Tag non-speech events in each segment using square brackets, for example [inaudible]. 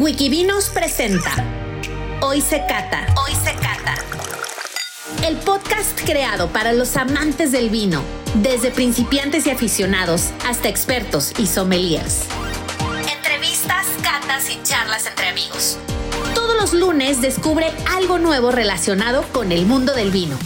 Wikivinos presenta Hoy se cata. Hoy se cata. El podcast creado para los amantes del vino, desde principiantes y aficionados hasta expertos y sommeliers. Entrevistas, catas y charlas entre amigos. Todos los lunes descubre algo nuevo relacionado con el mundo del vino.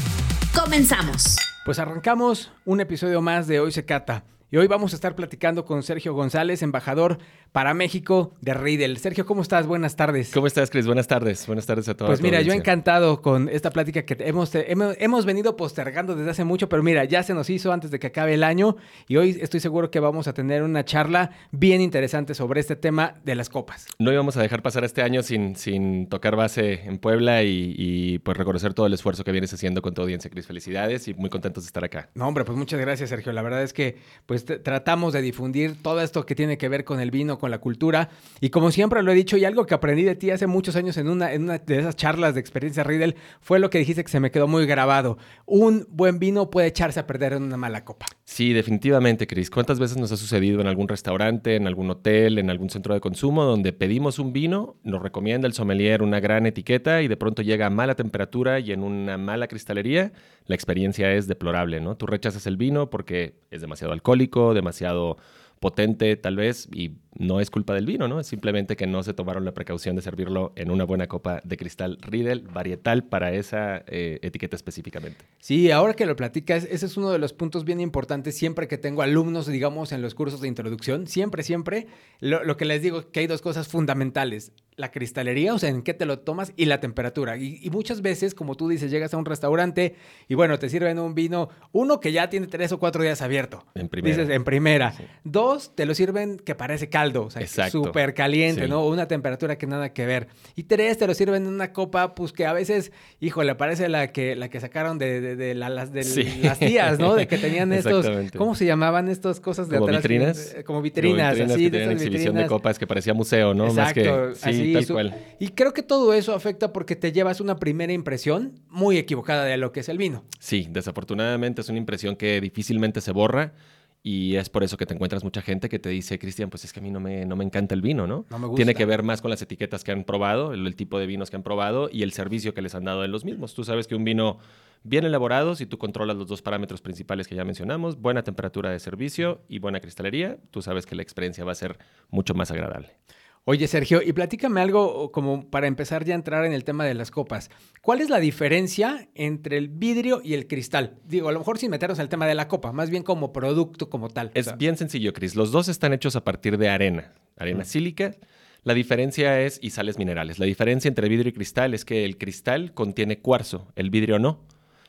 Comenzamos. Pues arrancamos un episodio más de Hoy se cata. Y hoy vamos a estar platicando con Sergio González, embajador para México de Riedel. Sergio, ¿cómo estás? Buenas tardes. ¿Cómo estás, Chris? Buenas tardes. Buenas tardes a todos. Pues mira, yo encantado con esta plática que hemos, hemos, hemos, venido postergando desde hace mucho, pero mira, ya se nos hizo antes de que acabe el año y hoy estoy seguro que vamos a tener una charla bien interesante sobre este tema de las copas. No íbamos a dejar pasar este año sin, sin tocar base en Puebla y, y pues reconocer todo el esfuerzo que vienes haciendo con tu audiencia, Chris. Felicidades y muy contentos de estar acá. No, hombre, pues muchas gracias, Sergio. La verdad es que pues tratamos de difundir todo esto que tiene que ver con el vino, con la cultura. Y como siempre lo he dicho, y algo que aprendí de ti hace muchos años en una, en una de esas charlas de experiencia Riddle, fue lo que dijiste que se me quedó muy grabado. Un buen vino puede echarse a perder en una mala copa. Sí, definitivamente, Cris. ¿Cuántas veces nos ha sucedido en algún restaurante, en algún hotel, en algún centro de consumo, donde pedimos un vino, nos recomienda el sommelier una gran etiqueta y de pronto llega a mala temperatura y en una mala cristalería? La experiencia es deplorable, ¿no? Tú rechazas el vino porque es demasiado alcohólico, demasiado potente tal vez y no es culpa del vino, ¿no? Es simplemente que no se tomaron la precaución de servirlo en una buena copa de cristal Riedel varietal para esa eh, etiqueta específicamente. Sí, ahora que lo platicas, ese es uno de los puntos bien importantes siempre que tengo alumnos, digamos, en los cursos de introducción. Siempre, siempre, lo, lo que les digo que hay dos cosas fundamentales la cristalería, o sea, en qué te lo tomas y la temperatura. Y, muchas veces, como tú dices, llegas a un restaurante y bueno, te sirven un vino, uno que ya tiene tres o cuatro días abierto. En primera. Dices, en primera. Dos, te lo sirven que parece caldo, o sea, súper caliente, ¿no? Una temperatura que nada que ver. Y tres, te lo sirven en una copa, pues que a veces, híjole, parece la que, la que sacaron de, de, las, de las tías, ¿no? De que tenían [laughs] estos, ¿cómo se llamaban estas cosas de como atrás? Vitrinas? Como vitrinas. Como vitrinas, así, exhibición de copas que parecía museo, ¿no? Exacto, Más que, y creo que todo eso afecta porque te llevas una primera impresión muy equivocada de lo que es el vino. Sí, desafortunadamente es una impresión que difícilmente se borra. Y es por eso que te encuentras mucha gente que te dice, Cristian, pues es que a mí no me, no me encanta el vino, ¿no? No me gusta. Tiene que ver más con las etiquetas que han probado, el, el, tipo de vinos que han probado y el servicio que les han dado en los mismos. Tú sabes que un vino bien elaborado, si tú controlas los dos parámetros principales que ya mencionamos, buena temperatura de servicio y buena cristalería, tú sabes que la experiencia va a ser mucho más agradable. Oye, Sergio, y platícame algo como para empezar ya a entrar en el tema de las copas. ¿Cuál es la diferencia entre el vidrio y el cristal? Digo, a lo mejor sin meternos al tema de la copa, más bien como producto como tal. Es bien sencillo, Cris. Los dos están hechos a partir de arena, arena sílica. La diferencia es, y sales minerales, la diferencia entre vidrio y cristal es que el cristal contiene cuarzo, el vidrio no.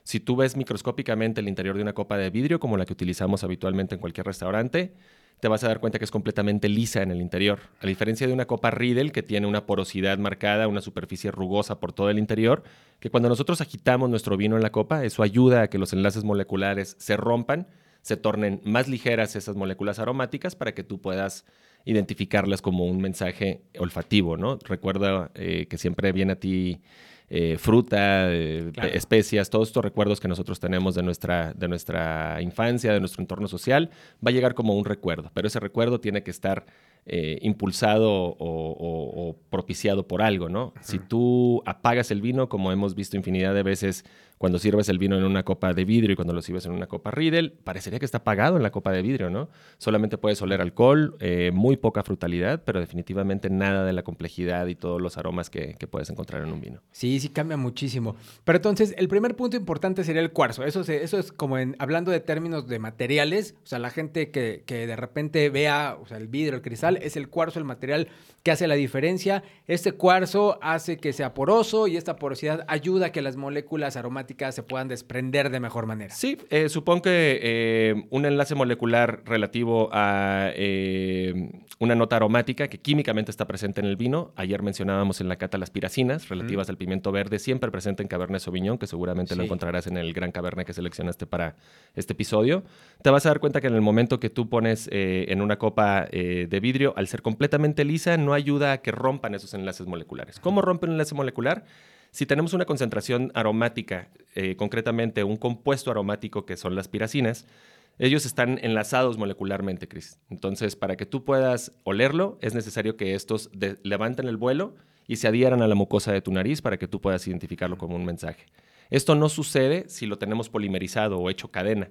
Si tú ves microscópicamente el interior de una copa de vidrio, como la que utilizamos habitualmente en cualquier restaurante, te vas a dar cuenta que es completamente lisa en el interior. A diferencia de una copa Riedel que tiene una porosidad marcada, una superficie rugosa por todo el interior, que cuando nosotros agitamos nuestro vino en la copa, eso ayuda a que los enlaces moleculares se rompan, se tornen más ligeras esas moléculas aromáticas para que tú puedas identificarlas como un mensaje olfativo, ¿no? Recuerda eh, que siempre viene a ti eh, fruta, eh, especias, todos estos recuerdos que nosotros tenemos de nuestra, de nuestra infancia, de nuestro entorno social, va a llegar como un recuerdo, pero ese recuerdo tiene que estar eh, impulsado o, propiciado por algo, ¿no? Si tú apagas el vino, como hemos visto infinidad de veces cuando sirves el vino en una copa de vidrio y cuando lo sirves en una copa Riedel, parecería que está apagado en la copa de vidrio, ¿no? Solamente puedes oler alcohol, eh, muy poca frutalidad, pero definitivamente nada de la complejidad y todos los aromas que, puedes encontrar en un vino. Sí, sí cambia muchísimo. Pero entonces, el primer punto importante sería el cuarzo. Eso, eso es como en, hablando de términos de materiales, o sea, la gente que, que de repente vea o sea, el vidrio, el cristal, es el cuarzo el material que hace la diferencia. Este cuarzo hace que sea poroso y esta porosidad ayuda a que las moléculas aromáticas se puedan desprender de mejor manera. Sí, eh, supongo que eh, un enlace molecular relativo a eh, una nota aromática que químicamente está presente en el vino. Ayer mencionábamos en la cata las piracinas relativas al pimiento verde, siempre presente en Cabernet Sauvignon, que seguramente lo encontrarás en el gran Cabernet que seleccionaste para este episodio. Te vas a dar cuenta que en el momento que tú pones en una copa de vidrio, al ser completamente lisa, no ayuda a que rompan esos enlaces moleculares. ¿Cómo rompe un enlace molecular? Si tenemos una concentración aromática, eh, concretamente un compuesto aromático que son las piracinas, Ellos están enlazados molecularmente, Chris. Entonces, para que tú puedas olerlo, es necesario que estos levanten el vuelo y se adhieran a la mucosa de tu nariz para que tú puedas identificarlo como un mensaje. Esto no sucede si lo tenemos polimerizado o hecho cadena.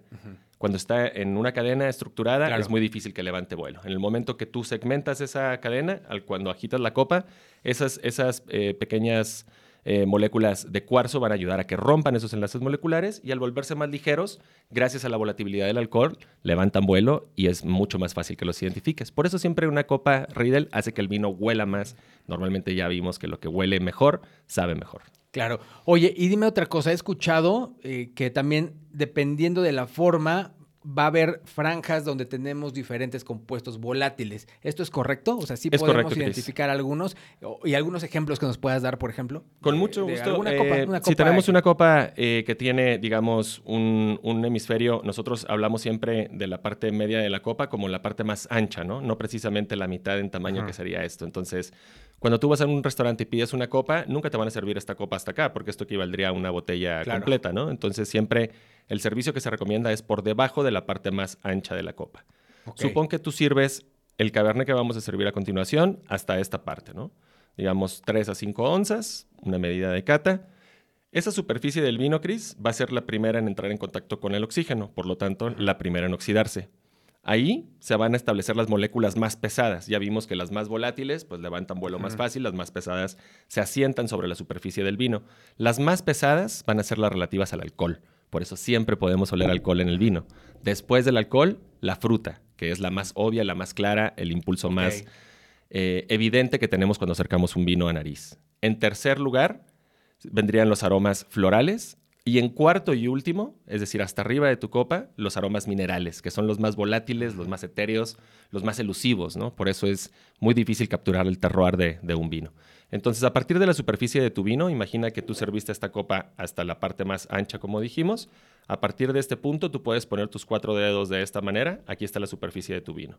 Cuando está en una cadena estructurada es muy difícil que levante vuelo. En el momento que tú segmentas esa cadena, al, cuando agitas la copa, esas, esas eh, pequeñas eh, moléculas de cuarzo van a ayudar a que rompan esos enlaces moleculares y al volverse más ligeros, gracias a la volatilidad del alcohol, levantan vuelo y es mucho más fácil que los identifiques. Por eso siempre una copa Riedel hace que el vino huela más. Normalmente ya vimos que lo que huele mejor, sabe mejor. Claro. Oye, y dime otra cosa, he escuchado eh, que también dependiendo de la forma va a haber franjas donde tenemos diferentes compuestos volátiles. ¿Esto es correcto? O sea, sí podemos identificar algunos y algunos ejemplos que nos puedas dar, por ejemplo. Con mucho gusto. Eh, si tenemos una copa eh, que tiene, digamos, un, hemisferio, nosotros hablamos siempre de la parte media de la copa como la parte más ancha, ¿no? No precisamente la mitad en tamaño que sería esto. Entonces, cuando tú vas a un restaurante y pides una copa, nunca te van a servir esta copa hasta acá, porque esto equivaldría a una botella completa, ¿no? Entonces, siempre el servicio que se recomienda es por debajo de la parte más ancha de la copa. Supón que tú sirves el cabernet que vamos a servir a continuación hasta esta parte, ¿no? Digamos 3 a 5 onzas, una medida de cata. Esa superficie del vino, Cris, va a ser la primera en entrar en contacto con el oxígeno, por lo tanto, la primera en oxidarse. Ahí se van a establecer las moléculas más pesadas. Ya vimos que las más volátiles pues levantan vuelo más fácil, las más pesadas se asientan sobre la superficie del vino. Las más pesadas van a ser las relativas al alcohol. Por eso siempre podemos oler alcohol en el vino. Después del alcohol, la fruta, que es la más obvia, la más clara, el impulso más eh, evidente que tenemos cuando acercamos un vino a nariz. En tercer lugar, vendrían los aromas florales. Y en cuarto y último, es decir, hasta arriba de tu copa, los aromas minerales, que son los más volátiles, los más etéreos, los más elusivos, ¿no? Por eso es muy difícil capturar el terroir de un vino. Entonces, a partir de la superficie de tu vino, imagina que tú serviste esta copa hasta la parte más ancha, como dijimos. A partir de este punto, tú puedes poner tus cuatro dedos de esta manera. Aquí está la superficie de tu vino.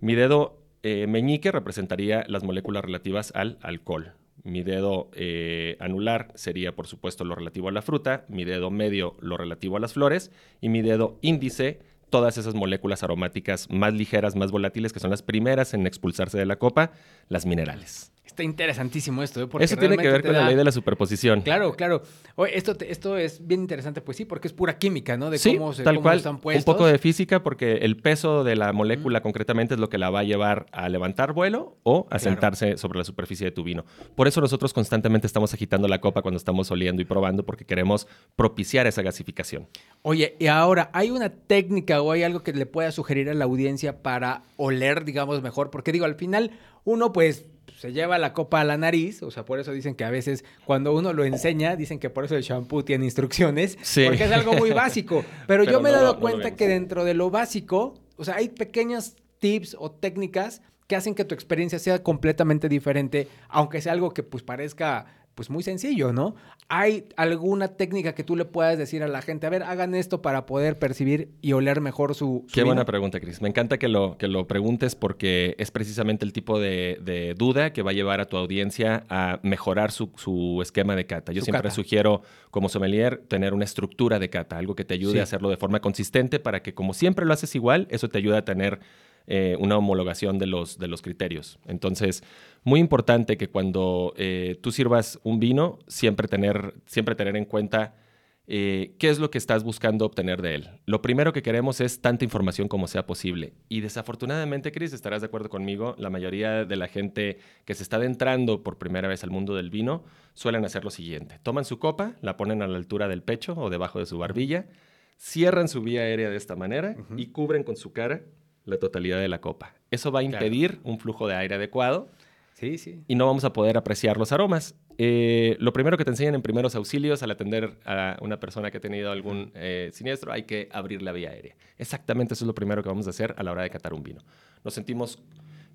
Mi dedo eh, meñique representaría las moléculas relativas al alcohol. Mi dedo eh, anular sería, por supuesto, lo relativo a la fruta. Mi dedo medio, lo relativo a las flores. Y mi dedo índice, todas esas moléculas aromáticas más ligeras, más volátiles, que son las primeras en expulsarse de la copa, las minerales. Está interesantísimo esto. ¿eh? Eso tiene que ver con la ley de la superposición. Claro, claro. esto, esto es bien interesante, pues sí, porque es pura química, ¿no? De cómo, se, tal cual. están puestos. Un poco de física, porque el peso de la molécula concretamente es lo que la va a llevar a levantar vuelo o a sentarse sobre la superficie de tu vino. Por eso nosotros constantemente estamos agitando la copa cuando estamos oliendo y probando, porque queremos propiciar esa gasificación. Oye, y ahora, ¿hay una técnica o hay algo que le pueda sugerir a la audiencia para oler, digamos, mejor? Porque digo, al final, uno pues se lleva la copa a la nariz, o sea, por eso dicen que a veces cuando uno lo enseña, dicen que por eso el shampoo tiene instrucciones, porque es algo muy básico. [laughs] Pero, yo me he dado cuenta que dentro de lo básico, o sea, hay pequeños tips o técnicas que hacen que tu experiencia sea completamente diferente, aunque sea algo que pues parezca pues muy sencillo, ¿no? ¿Hay alguna técnica que tú le puedas decir a la gente? A ver, hagan esto para poder percibir y oler mejor su, Qué buena pregunta, Cris. Me encanta que lo, que lo preguntes porque es precisamente el tipo de, duda que va a llevar a tu audiencia a mejorar su, esquema de cata. Yo siempre sugiero, como sommelier, tener una estructura de cata, algo que te ayude a hacerlo de forma consistente para que como siempre lo haces igual, eso te ayuda a tener eh, una homologación de los, de los criterios. Entonces, muy importante que cuando eh, tú sirvas un vino, siempre tener, siempre tener en cuenta eh, qué es lo que estás buscando obtener de él. Lo primero que queremos es tanta información como sea posible. Y desafortunadamente, Chris, estarás de acuerdo conmigo, la mayoría de la gente que se está adentrando por primera vez al mundo del vino suelen hacer lo siguiente. Toman su copa, la ponen a la altura del pecho o debajo de su barbilla, cierran su vía aérea de esta manera y cubren con su cara la totalidad de la copa. Eso va a impedir un flujo de aire adecuado. Sí, sí. Y no vamos a poder apreciar los aromas. Eh, lo primero que te enseñan en primeros auxilios al atender a una persona que ha tenido algún eh, siniestro, hay que abrir la vía aérea. Exactamente eso es lo primero que vamos a hacer a la hora de catar un vino. Nos sentimos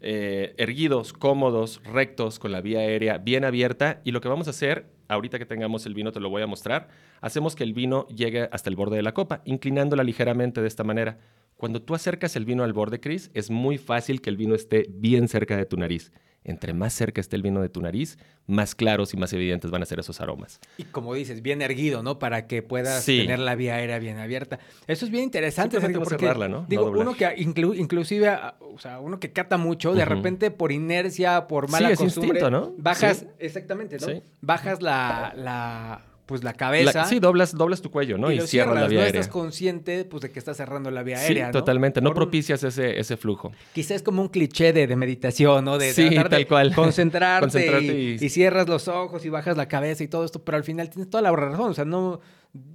eh, erguidos, cómodos, rectos, con la vía aérea bien abierta. Y lo que vamos a hacer, ahorita que tengamos el vino, te lo voy a mostrar, hacemos que el vino llegue hasta el borde de la copa, inclinándola ligeramente de esta manera. Cuando tú acercas el vino al borde, Chris, es muy fácil que el vino esté bien cerca de tu nariz. entre más cerca esté el vino de tu nariz, más claros y más evidentes van a ser esos aromas. Y como dices, bien erguido, ¿no? Para que puedas tener la vía aérea bien abierta. Eso es bien interesante. Sergio, porque, cerrarla, ¿no? Digo, uno que inclusive, o sea, uno que cata mucho, de repente por inercia, por mala costumbre, ¿no? bajas, exactamente, ¿no? Bajas la pues la cabeza. sí, doblas, doblas tu cuello, ¿no? Y, cierras, la vía no estás consciente pues de que estás cerrando la vía aérea. Sí, totalmente. No propicias ese, ese flujo. Quizás es como un cliché de, meditación, ¿no? De sí, tal cual. [laughs] concentrarte, y, cierras los ojos y bajas la cabeza y todo esto, pero al final tienes toda la razón. O sea, no.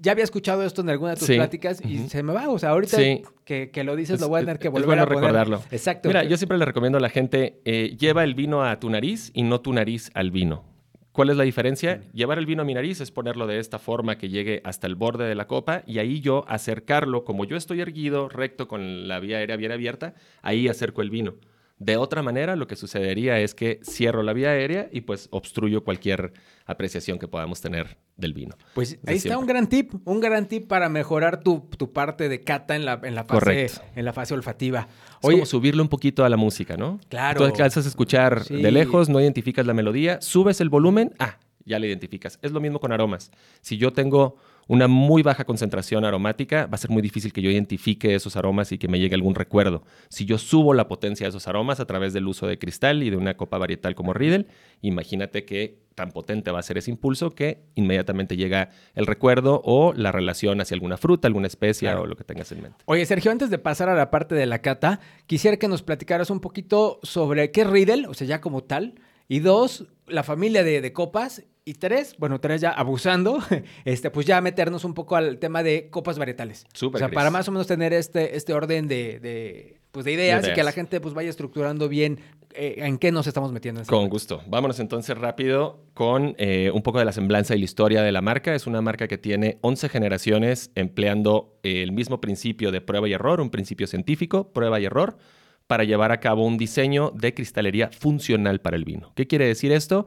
Ya había escuchado esto en alguna de tus pláticas y se me va. O sea, ahorita que, que, lo dices, lo voy a tener que volver bueno a recordarlo. Exacto. Mira, yo siempre le recomiendo a la gente, eh, lleva el vino a tu nariz y no tu nariz al vino. ¿Cuál es la diferencia? Llevar el vino a mi nariz es ponerlo de esta forma que llegue hasta el borde de la copa y ahí yo acercarlo, como yo estoy erguido, recto, con la vía aérea bien abierta, ahí acerco el vino. De otra manera, lo que sucedería es que cierro la vía aérea y pues obstruyo cualquier apreciación que podamos tener del vino. Pues ahí está un gran tip, un gran tip para mejorar tu, parte de cata en la, en la, fase, en la fase olfativa. Es como subirle un poquito a la música, ¿no? Claro. Tú alcanzas a escuchar de lejos, no identificas la melodía, subes el volumen, ah, ya la identificas. Es lo mismo con aromas. Si yo tengo una muy baja concentración aromática, va a ser muy difícil que yo identifique esos aromas y que me llegue algún recuerdo. Si yo subo la potencia de esos aromas a través del uso de cristal y de una copa varietal como Riedel, imagínate que tan potente va a ser ese impulso que inmediatamente llega el recuerdo o la relación hacia alguna fruta, alguna especie o lo que tengas en mente. Oye, Sergio, antes de pasar a la parte de la cata, quisiera que nos platicaras un poquito sobre qué es Riedel, o sea, ya como tal, y dos, la familia de, de copas y tres, bueno, tres ya abusando, [laughs] este, pues ya meternos un poco al tema de copas varietales. Súper. O sea, para más o menos tener este, este orden de, de, pues de ideas, y que la gente pues vaya estructurando bien eh, en qué nos estamos metiendo. En con gusto. Vámonos entonces rápido con eh, un poco de la semblanza y la historia de la marca. Es una marca que tiene 11 generaciones empleando el mismo principio de prueba y error, un principio científico, prueba y error, para llevar a cabo un diseño de cristalería funcional para el vino. ¿Qué quiere decir esto?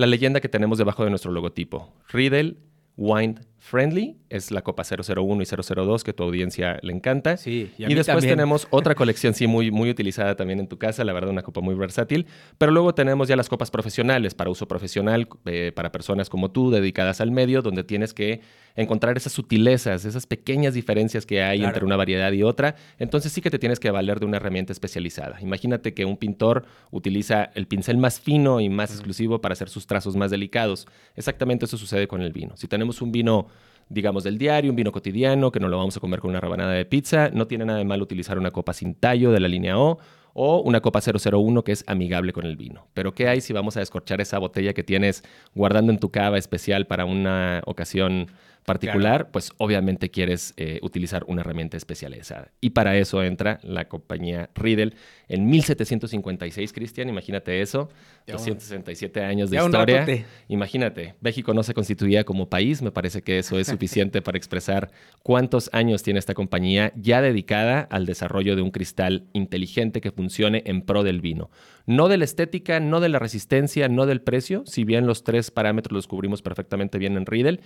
La leyenda que tenemos debajo de nuestro logotipo. Riedel Wine Friendly, es la copa 001 y 002 que tu audiencia le encanta. Sí, y, después tenemos [laughs] otra colección, sí, muy, muy utilizada también en tu casa, la verdad, una copa muy versátil. Pero luego tenemos ya las copas profesionales, para uso profesional, eh, para personas como tú, dedicadas al medio, donde tienes que encontrar esas sutilezas, esas pequeñas diferencias que hay entre una variedad y otra. Entonces sí que te tienes que valer de una herramienta especializada. Imagínate que un pintor utiliza el pincel más fino y más exclusivo para hacer sus trazos más delicados. Exactamente eso sucede con el vino. Si tenemos un vino digamos, del diario, un vino cotidiano, que no lo vamos a comer con una rebanada de pizza. No tiene nada de mal utilizar una copa sin tallo de la línea O o una copa 001 que es amigable con el vino. Pero ¿qué hay si vamos a descorchar esa botella que tienes guardando en tu cava especial para una ocasión particular, pues obviamente quieres eh, utilizar una herramienta especializada. Y para eso entra la compañía Riedel en 1756, Cristian, imagínate eso, 267 años de historia. Imagínate, México no se constituía como país, me parece que eso es suficiente para expresar cuántos años tiene esta compañía ya dedicada al desarrollo de un cristal inteligente que funcione en pro del vino. No de la estética, no de la resistencia, no del precio, si bien los tres parámetros los cubrimos perfectamente bien en Riedel,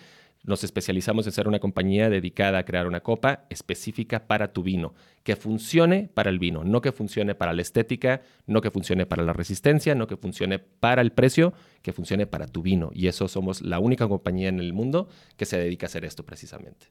nos especializamos en ser una compañía dedicada a crear una copa específica para tu vino, que funcione para el vino, no que funcione para la estética, no que funcione para la resistencia, no que funcione para el precio, que funcione para tu vino. Y eso somos la única compañía en el mundo que se dedica a hacer esto precisamente.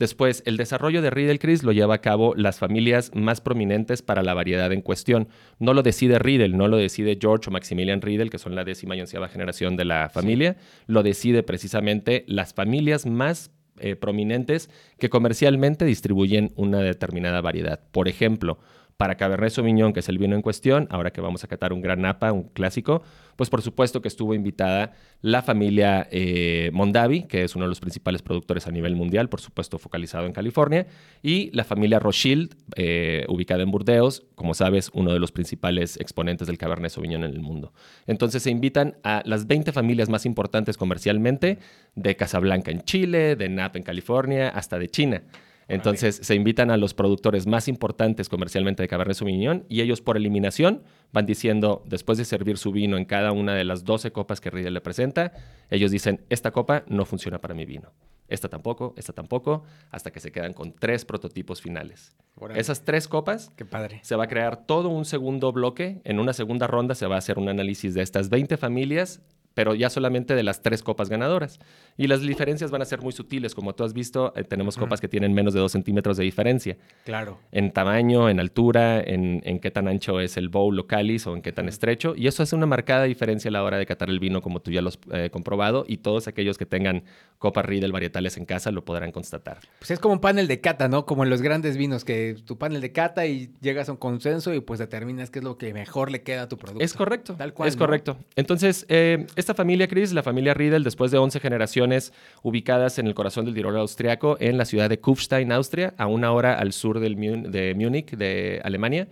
Después, el desarrollo de Riedel Chris lo lleva a cabo las familias más prominentes para la variedad en cuestión. No lo decide Riedel, no lo decide George o Maximilian Riedel, que son la décima y onceava generación de la familia. Lo decide precisamente las familias más eh, prominentes que comercialmente distribuyen una determinada variedad. Por ejemplo, para Cabernet Sauvignon, que es el vino en cuestión, ahora que vamos a catar un Gran Napa, un clásico, pues por supuesto que estuvo invitada la familia eh, Mondavi, que es uno de los principales productores a nivel mundial, por supuesto focalizado en California, y la familia Rothschild, eh, ubicada en Burdeos, como sabes, uno de los principales exponentes del Cabernet Sauvignon en el mundo. Entonces se invitan a las 20 familias más importantes comercialmente de Casablanca en Chile, de Napa en California, hasta de China. Entonces se invitan a los productores más importantes comercialmente de Cabernet Sauvignon y ellos por eliminación van diciendo, después de servir su vino en cada una de las 12 copas que Riedel le presenta, ellos dicen, esta copa no funciona para mi vino. esta tampoco, esta tampoco, hasta que se quedan con tres prototipos finales. Esas tres copas, Qué padre. se va a crear todo un segundo bloque. En una segunda ronda se va a hacer un análisis de estas 20 familias pero ya solamente de las tres copas ganadoras. Y las diferencias van a ser muy sutiles. Como tú has visto, eh, tenemos copas que tienen menos de dos centímetros de diferencia. Claro. En tamaño, en altura, en, en qué tan ancho es el bowl o cáliz o en qué tan estrecho. Y eso hace una marcada diferencia a la hora de catar el vino, como tú ya lo has eh, comprobado. Y todos aquellos que tengan copas Riedel varietales en casa lo podrán constatar. Pues es como un panel de cata, ¿no? Como en los grandes vinos, que tu panel de cata y llegas a un consenso y pues determinas qué es lo que mejor le queda a tu producto. Es correcto. Tal cual. Es ¿no? correcto. Entonces, eh, esta familia, Chris, la familia Riedel, después de 11 generaciones ubicadas en el corazón del Tirol austriaco, en la ciudad de Kufstein, Austria, a una hora al sur del de Múnich, de Alemania.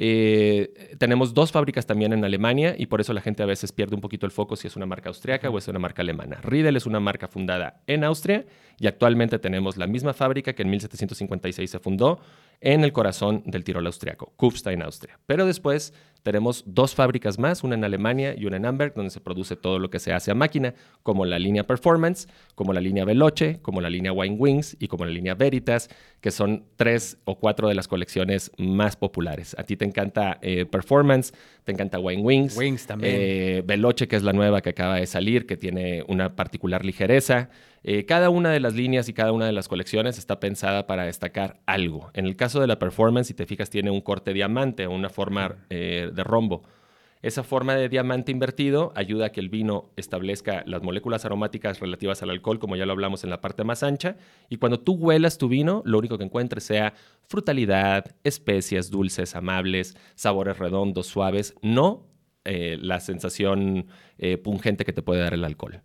Eh, tenemos dos fábricas también en Alemania y por eso la gente a veces pierde un poquito el foco si es una marca austriaca o es una marca alemana. Riedel es una marca fundada en Austria y actualmente tenemos la misma fábrica que en 1756 se fundó en el corazón del Tirol austriaco, Kufstein, Austria. Pero después tenemos dos fábricas más, una en Alemania y una en Amberg, donde se produce todo lo que se hace a máquina, como la línea Performance, como la línea Veloce, como la línea Wine Wings y como la línea Veritas, que son tres o cuatro de las colecciones más populares. A ti te encanta eh, Performance, te encanta Wine Wings. Wings también. eh, Veloce, que es la nueva que acaba de salir, que tiene una particular ligereza. Eh, cada una de las líneas y cada una de las colecciones está pensada para destacar algo. En el caso de la performance, si te fijas, tiene un corte diamante o una forma eh, de rombo. Esa forma de diamante invertido ayuda a que el vino establezca las moléculas aromáticas relativas al alcohol, como ya lo hablamos en la parte más ancha, y cuando tú huelas tu vino, lo único que encuentres sea frutalidad, especias dulces, amables, sabores redondos, suaves, no eh, la sensación eh, pungente que te puede dar el alcohol.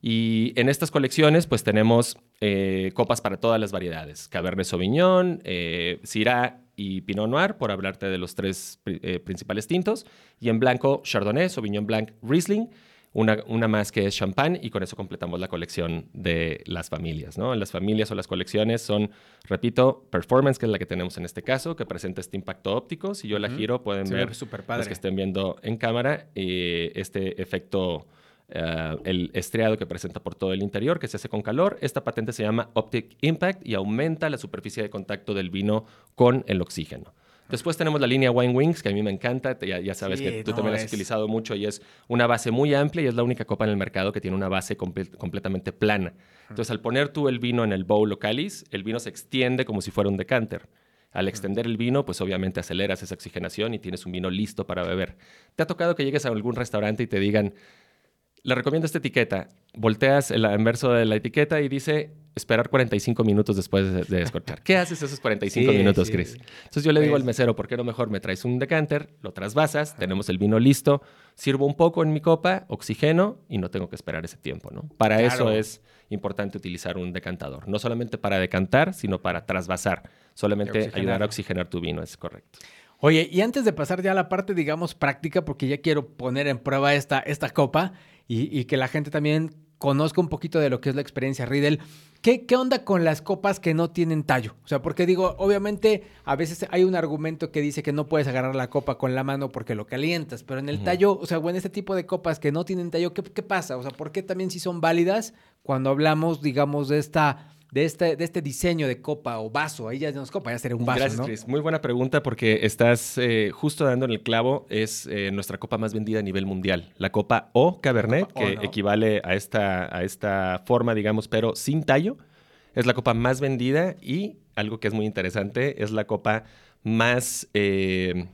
Y en estas colecciones, pues tenemos eh, copas para todas las variedades: Cabernet Sauvignon, eh, Syrah y Pinot Noir, por hablarte de los tres eh, principales tintos. Y en blanco, Chardonnay, Sauvignon Blanc, Riesling. Una, una más que es champán y con eso completamos la colección de las familias, ¿no? Las familias o las colecciones son, repito, Performance, que es la que tenemos en este caso, que presenta este impacto óptico. Si yo la giro, pueden Se ver los que estén viendo en cámara eh, este efecto eh, el estriado que presenta por todo el interior, que se hace con calor. Esta patente se llama Optic Impact y aumenta la superficie de contacto del vino con el oxígeno. Después tenemos la línea Wine Wings, que a mí me encanta. Ya, ya sabes Sí, que tú no, también la has es- utilizado mucho y es una base muy amplia y es la única copa en el mercado que tiene una base comple- completamente plana. Entonces, al poner tú el vino en el bowl o cáliz, el vino se extiende como si fuera un decanter. Al extender el vino, pues obviamente aceleras esa oxigenación y tienes un vino listo para beber. ¿Te ha tocado que llegues a algún restaurante y te digan, le recomiendo esta etiqueta. Volteas el anverso de la etiqueta y dice esperar 45 minutos después de, de descorchar. ¿Qué haces esos 45 Sí, minutos, sí. Chris? Entonces yo le digo Pues- al mesero, ¿por qué no mejor me traes un decanter, lo trasvasas, tenemos el vino listo, sirvo un poco en mi copa, oxigeno y no tengo que esperar ese tiempo, ¿no? Para Claro. eso es importante utilizar un decantador. No solamente para decantar, sino para trasvasar. Solamente ayudar a oxigenar tu vino, es correcto. Oye, y antes de pasar ya a la parte, digamos, práctica, porque ya quiero poner en prueba esta, esta copa y, y que la gente también conozca un poquito de lo que es la experiencia Riedel. ¿Qué, ¿Qué onda con las copas que no tienen tallo? O sea, porque digo, obviamente a veces hay un argumento que dice que no puedes agarrar la copa con la mano porque lo calientas, pero en el tallo, o sea, o en este tipo de copas que no tienen tallo, ¿qué, qué pasa? O sea, ¿por qué también sí son válidas cuando hablamos, digamos, de esta... De este, de este diseño de copa o vaso, ahí ya no es copa, ya sería un vaso, Gracias, ¿no? Chris. Muy buena pregunta porque estás eh, justo dando en el clavo. Es eh, nuestra copa más vendida a nivel mundial. La copa O Cabernet, Copa O, que ¿no? equivale a esta, a esta forma, digamos, pero sin tallo. Es la copa más vendida y algo que es muy interesante, es la copa más, eh,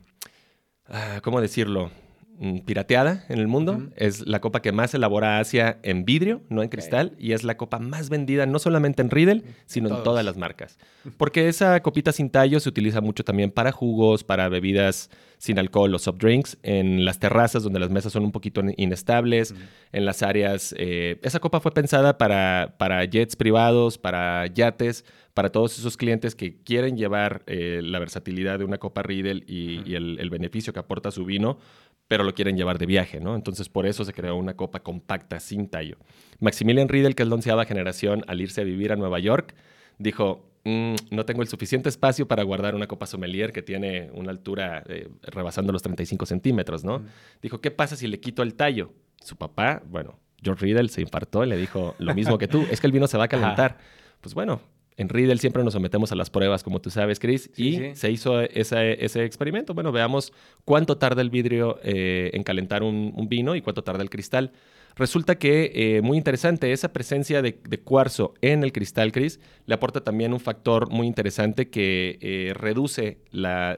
ah, ¿cómo decirlo? Mm, Pirateada en el mundo. Es la copa que más elabora Asia en vidrio, no en cristal. Y es la copa más vendida no solamente en Riedel, sino en todas las marcas. Porque esa copita sin tallo se utiliza mucho también para jugos, para bebidas sin alcohol o soft drinks, en las terrazas donde las mesas son un poquito in- inestables, en las áreas. eh, esa copa fue pensada para, para jets privados, para yates, para todos esos clientes que quieren llevar eh, la versatilidad de una copa Riedel y, y el, el beneficio que aporta su vino, pero lo quieren llevar de viaje, ¿no? Entonces por eso se creó una copa compacta, sin tallo. Maximilian Riedel, que es la onceava generación, al irse a vivir a Nueva York, dijo, "Mm, no tengo el suficiente espacio para guardar una copa sommelier que tiene una altura eh, rebasando los 35 centímetros, ¿no? Dijo, ¿qué pasa si le quito el tallo? Su papá, bueno, George Riddle se infartó y le dijo lo mismo que tú, es que el vino se va a calentar. Pues bueno, en Riddle siempre nos sometemos a las pruebas, como tú sabes, Chris, y se hizo ese experimento. Bueno, veamos cuánto tarda el vidrio eh, en calentar un, vino y cuánto tarda el cristal. Resulta que, eh, muy interesante, esa presencia de, cuarzo en el cristal, Chris, le aporta también un factor muy interesante que eh, reduce la,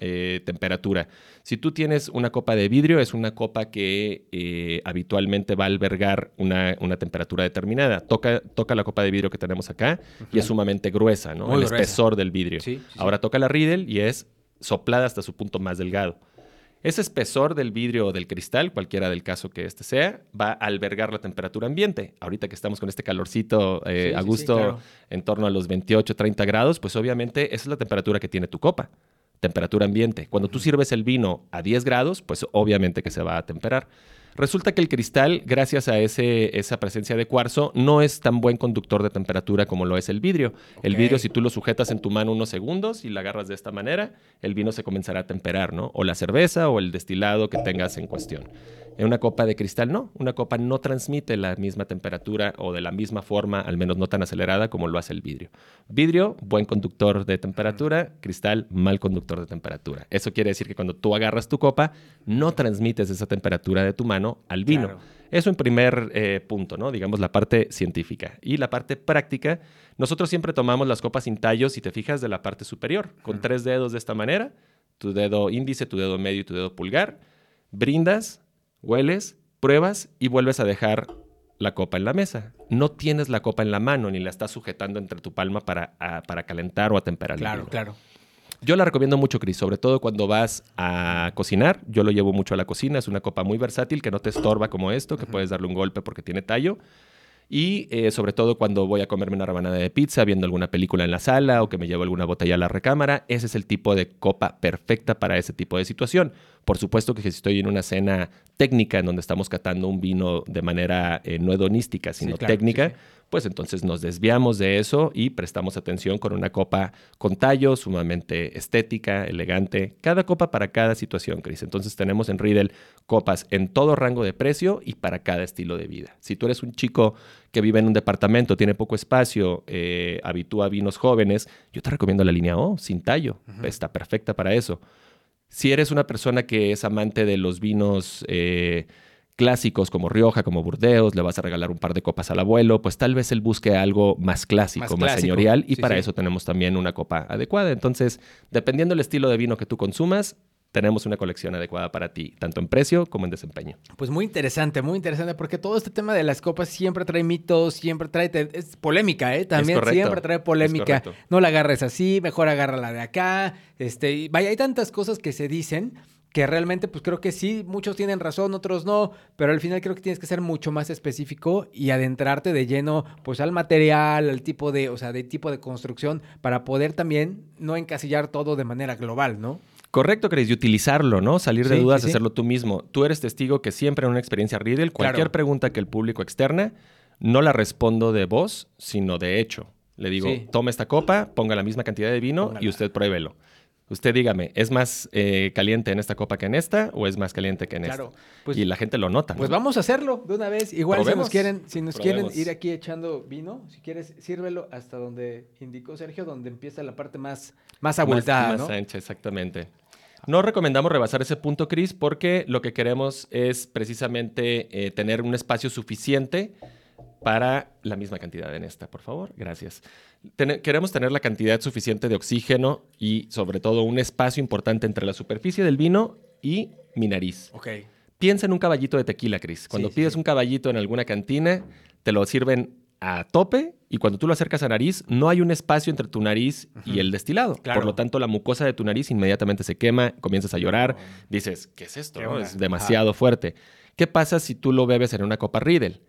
eh, temperatura. Si tú tienes una copa de vidrio, es una copa que habitualmente va a albergar una, temperatura determinada. Toca, toca la copa de vidrio que tenemos acá y es sumamente gruesa, ¿no? el espesor del vidrio. Ahora toca la Riedel y es soplada hasta su punto más delgado. Ese espesor del vidrio o del cristal, cualquiera del caso que este sea, va a albergar la temperatura ambiente. Ahorita que estamos con este calorcito eh, a gusto en torno a los 28, 30 grados, pues obviamente esa es la temperatura que tiene tu copa. Temperatura ambiente. Cuando tú sirves el vino a 10 grados, pues obviamente que se va a temperar. Resulta que el cristal, gracias a ese, esa presencia de cuarzo, no es tan buen conductor de temperatura como lo es el vidrio. El vidrio, si tú lo sujetas en tu mano unos segundos y la agarras de esta manera, el vino se comenzará a temperar, ¿no? O la cerveza o el destilado que tengas en cuestión. En una copa de cristal no, una copa no transmite la misma temperatura o de la misma forma, al menos no tan acelerada como lo hace el vidrio. Vidrio, buen conductor de temperatura, cristal, mal conductor de temperatura. Eso quiere decir que cuando tú agarras tu copa, no transmites esa temperatura de tu mano al vino. Eso en primer eh, punto, ¿no? Digamos la parte científica. Y la parte práctica, nosotros siempre tomamos las copas sin tallos, si te fijas, de la parte superior, con tres dedos de esta manera, tu dedo índice, tu dedo medio y tu dedo pulgar, brindas, hueles, pruebas y vuelves a dejar la copa en la mesa. No tienes la copa en la mano ni la estás sujetando entre tu palma para, para calentar o a temperar. Claro, claro. Yo la recomiendo mucho, Cris, sobre todo cuando vas a cocinar. Yo lo llevo mucho a la cocina. Es una copa muy versátil que no te estorba como esto, que puedes darle un golpe porque tiene tallo. Y eh, sobre todo cuando voy a comerme una rebanada de pizza, viendo alguna película en la sala o que me llevo alguna botella a la recámara, ese es el tipo de copa perfecta para ese tipo de situación. Por supuesto que si estoy en una cena técnica en donde estamos catando un vino de manera eh, no hedonística, sino técnica, pues entonces nos desviamos de eso y prestamos atención con una copa con tallo, sumamente estética, elegante. Cada copa para cada situación, Chris. Entonces tenemos en Riedel copas en todo rango de precio y para cada estilo de vida. Si tú eres un chico que vive en un departamento, tiene poco espacio, eh, habitúa vinos jóvenes, yo te recomiendo la línea O, sin tallo. Está perfecta para eso. Si eres una persona que es amante de los vinos... Eh, clásicos como Rioja, como Burdeos, le vas a regalar un par de copas al abuelo, pues tal vez él busque algo más clásico, más, señorial, y para eso tenemos también una copa adecuada. Entonces, dependiendo del estilo de vino que tú consumas, tenemos una colección adecuada para ti, tanto en precio como en desempeño. Pues muy interesante, muy interesante, porque todo este tema de las copas siempre trae mitos, siempre trae es polémica, ¿eh? También siempre trae polémica. No la agarres así, mejor agarra la de acá. Este, vaya, hay tantas cosas que se dicen que realmente pues creo que sí, muchos tienen razón, otros no, pero al final creo que tienes que ser mucho más específico y adentrarte de lleno pues al material, al tipo de, o sea, de tipo de construcción para poder también no encasillar todo de manera global, ¿no? Correcto, Chris, y utilizarlo, ¿no? Salir de dudas, hacerlo tú mismo. Tú eres testigo que siempre en una experiencia Riddle, cualquier pregunta que el público externa, no la respondo de voz, sino de hecho. Le digo, tome esta copa, ponga la misma cantidad de vino y usted pruébelo. Usted dígame, ¿es más eh, caliente en esta copa que en esta o es más caliente que en esta? Pues, y la gente lo nota. Pues vamos a hacerlo de una vez. Igual si nos quieren, si nos quieren ir aquí echando vino, si quieres, sírvelo hasta donde indicó Sergio, donde empieza la parte más, más abultada. Más, ancha, exactamente. No recomendamos rebasar ese punto, Chris, porque lo que queremos es precisamente eh, tener un espacio suficiente para la misma cantidad en esta, por favor. Gracias. Queremos tener la cantidad suficiente de oxígeno y sobre todo un espacio importante entre la superficie del vino y mi nariz. Ok. Piensa en un caballito de tequila, Chris. Cuando pides un caballito en alguna cantina, te lo sirven a tope y cuando tú lo acercas a nariz, no hay un espacio entre tu nariz y el destilado. Por lo tanto, la mucosa de tu nariz inmediatamente se quema, comienzas a llorar, dices, ¿qué es esto? Es demasiado fuerte. ¿Qué pasa si tú lo bebes en una copa Riedel?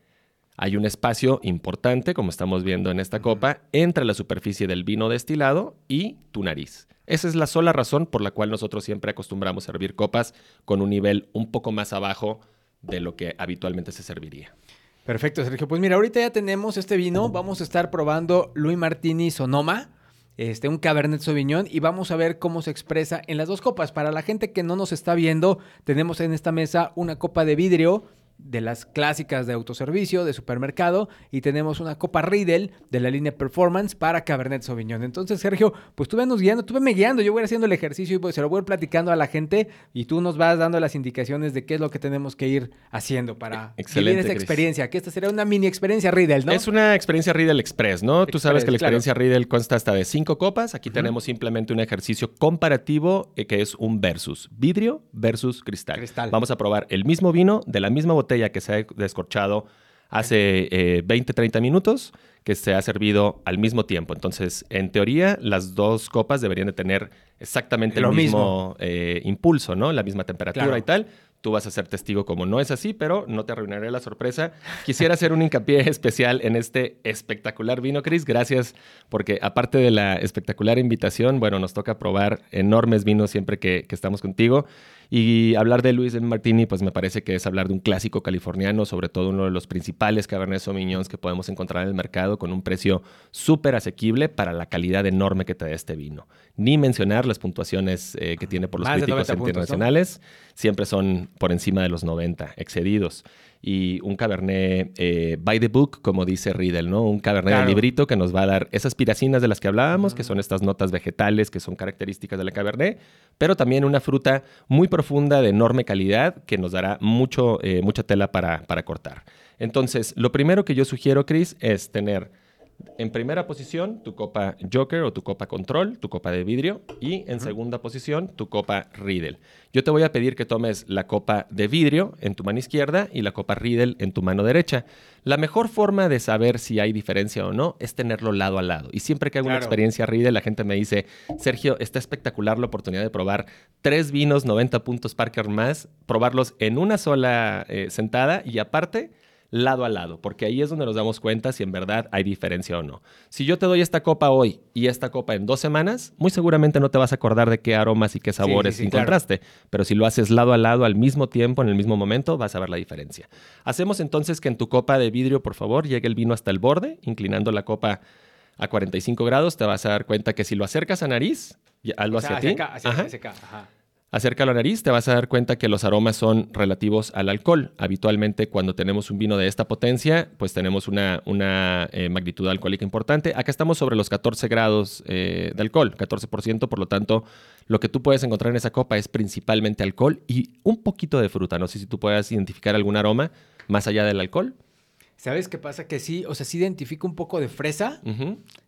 Hay un espacio importante, como estamos viendo en esta copa, entre la superficie del vino destilado y tu nariz. Esa es la sola razón por la cual nosotros siempre acostumbramos servir copas con un nivel un poco más abajo de lo que habitualmente se serviría. Perfecto, Sergio. Pues mira, ahorita ya tenemos este vino. Vamos a estar probando Louis Martini Sonoma, este, un Cabernet Sauvignon, y vamos a ver cómo se expresa en las dos copas. Para la gente que no nos está viendo, tenemos en esta mesa una copa de vidrio de las clásicas de autoservicio, de supermercado, y tenemos una copa Riedel de la línea Performance para Cabernet Sauvignon. Entonces, Sergio, pues tú venos guiando, tú me guiando, yo voy haciendo el ejercicio y pues, se lo voy platicando a la gente y tú nos vas dando las indicaciones de qué es lo que tenemos que ir haciendo para Excelente, vivir Chris. experiencia, que esta sería una mini experiencia Riedel, ¿no? Es una experiencia Riedel Express, ¿no? Tú sabes que la claro. experiencia Riedel consta hasta de cinco copas. Aquí tenemos simplemente un ejercicio comparativo eh, que es un versus. Vidrio versus cristal. Cristal. Vamos a probar el mismo vino de la misma botella que se ha descorchado hace eh, 20, 30 minutos que se ha servido al mismo tiempo. Entonces, en teoría, las dos copas deberían de tener exactamente Lo el mismo, mismo. eh, impulso, ¿no? La misma temperatura Claro. y tal. Tú vas a ser testigo como no es así, pero no te arruinaré la sorpresa. Quisiera hacer un hincapié [laughs] especial en este espectacular vino, Chris. Gracias, porque aparte de la espectacular invitación, bueno, nos toca probar enormes vinos siempre que, que estamos contigo. Y hablar de Luis de Martini, pues me parece que es hablar de un clásico californiano, sobre todo uno de los principales Cabernet Sauvignons que podemos encontrar en el mercado con un precio súper asequible para la calidad enorme que te da este vino. Ni mencionar las puntuaciones eh, que tiene por los Más críticos 90 puntos, ¿no? internacionales siempre son por encima de los 90, excedidos. Y un Cabernet eh, by the book, como dice Riedel, ¿no? Un Cabernet Claro. de librito que nos va a dar esas piracinas de las que hablábamos, que son estas notas vegetales que son características de la Cabernet, pero también una fruta muy profunda, de enorme calidad, que nos dará mucho, eh, mucha tela para, para cortar. Entonces, lo primero que yo sugiero, Chris, es tener en primera posición tu copa Joker o tu copa Control, tu copa de vidrio, y en segunda posición tu copa Riedel. Yo te voy a pedir que tomes la copa de vidrio en tu mano izquierda y la copa Riedel en tu mano derecha. La mejor forma de saber si hay diferencia o no es tenerlo lado a lado. Y siempre que hago una experiencia Riedel, la gente me dice, Sergio, está espectacular la oportunidad de probar tres vinos 90 puntos Parker más, probarlos en una sola eh, sentada y aparte lado a lado, porque ahí es donde nos damos cuenta si en verdad hay diferencia o no. Si yo te doy esta copa hoy y esta copa en dos semanas, muy seguramente no te vas a acordar de qué aromas y qué sabores sí, encontraste, pero si lo haces lado a lado al mismo tiempo, en el mismo momento, vas a ver la diferencia. Hacemos entonces que en tu copa de vidrio, por favor, llegue el vino hasta el borde, inclinando la copa a 45 grados, te vas a dar cuenta que si lo acercas a nariz, hazlo O sea, hacia, ti. acá, hacia, Ajá. hacia acá, ajá. Acerca la nariz, te vas a dar cuenta que los aromas son relativos al alcohol. Habitualmente, cuando tenemos un vino de esta potencia, pues tenemos una, eh, magnitud alcohólica importante. Acá estamos sobre los 14 grados eh, de alcohol, 14%, por lo tanto, lo que tú puedes encontrar en esa copa es principalmente alcohol y un poquito de fruta. No sé si tú puedas identificar algún aroma más allá del alcohol. ¿Sabes qué pasa? Que sí, o sea, sí identifico un poco de fresa.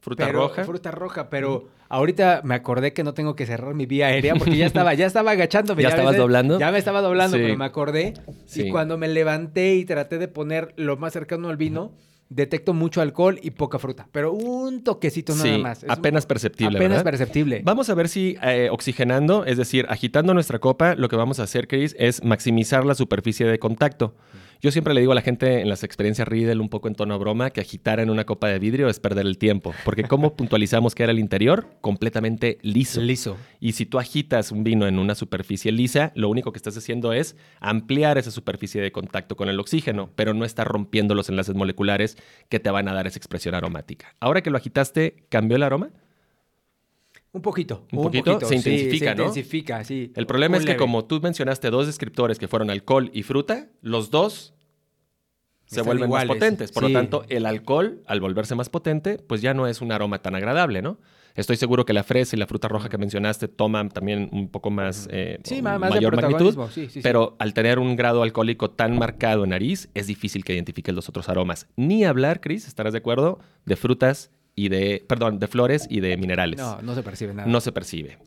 Fruta pero- roja. Fruta roja, pero ahorita me acordé que no tengo que cerrar mi vía aérea porque ya estaba, ya estaba agachándome. ¿Ya estabas ves, doblando? Ya me estaba doblando, Sí. pero me acordé. Sí. Y cuando me levanté y traté de poner lo más cercano al vino, detecto mucho alcohol y poca fruta. Pero un toquecito nada más. Es apenas un- perceptible, Apenas ¿verdad? perceptible. Vamos a ver si eh, oxigenando, es decir, agitando nuestra copa, lo que vamos a hacer, Chris, es maximizar la superficie de contacto. Yo siempre le digo a la gente en las experiencias Riedel, un poco en tono broma, que agitar en una copa de vidrio es perder el tiempo. Porque ¿cómo [laughs] puntualizamos que era el interior? Completamente liso. Liso. Y si tú agitas un vino en una superficie lisa, lo único que estás haciendo es ampliar esa superficie de contacto con el oxígeno, pero no estás rompiendo los enlaces moleculares que te van a dar esa expresión aromática. Ahora que lo agitaste, ¿cambió el aroma? Un poquito. ¿Un poquito? Se sí, intensifica, se ¿no? intensifica, sí. El problema es que leve. como tú mencionaste dos descriptores que fueron alcohol y fruta, los dos se Están vuelven iguales, más potentes. Por sí. lo tanto, el alcohol, al volverse más potente, pues ya no es un aroma tan agradable, ¿no? Estoy seguro que la fresa y la fruta roja que mencionaste toman también un poco más, eh, Sí, más de mayor magnitud, sí, sí, sí. pero al tener un grado alcohólico tan marcado en nariz, es difícil que identifiques los otros aromas. Ni hablar, Chris, estarás de acuerdo, de frutas y de, perdón, de flores y de minerales No, no se percibe nada. no se percibe.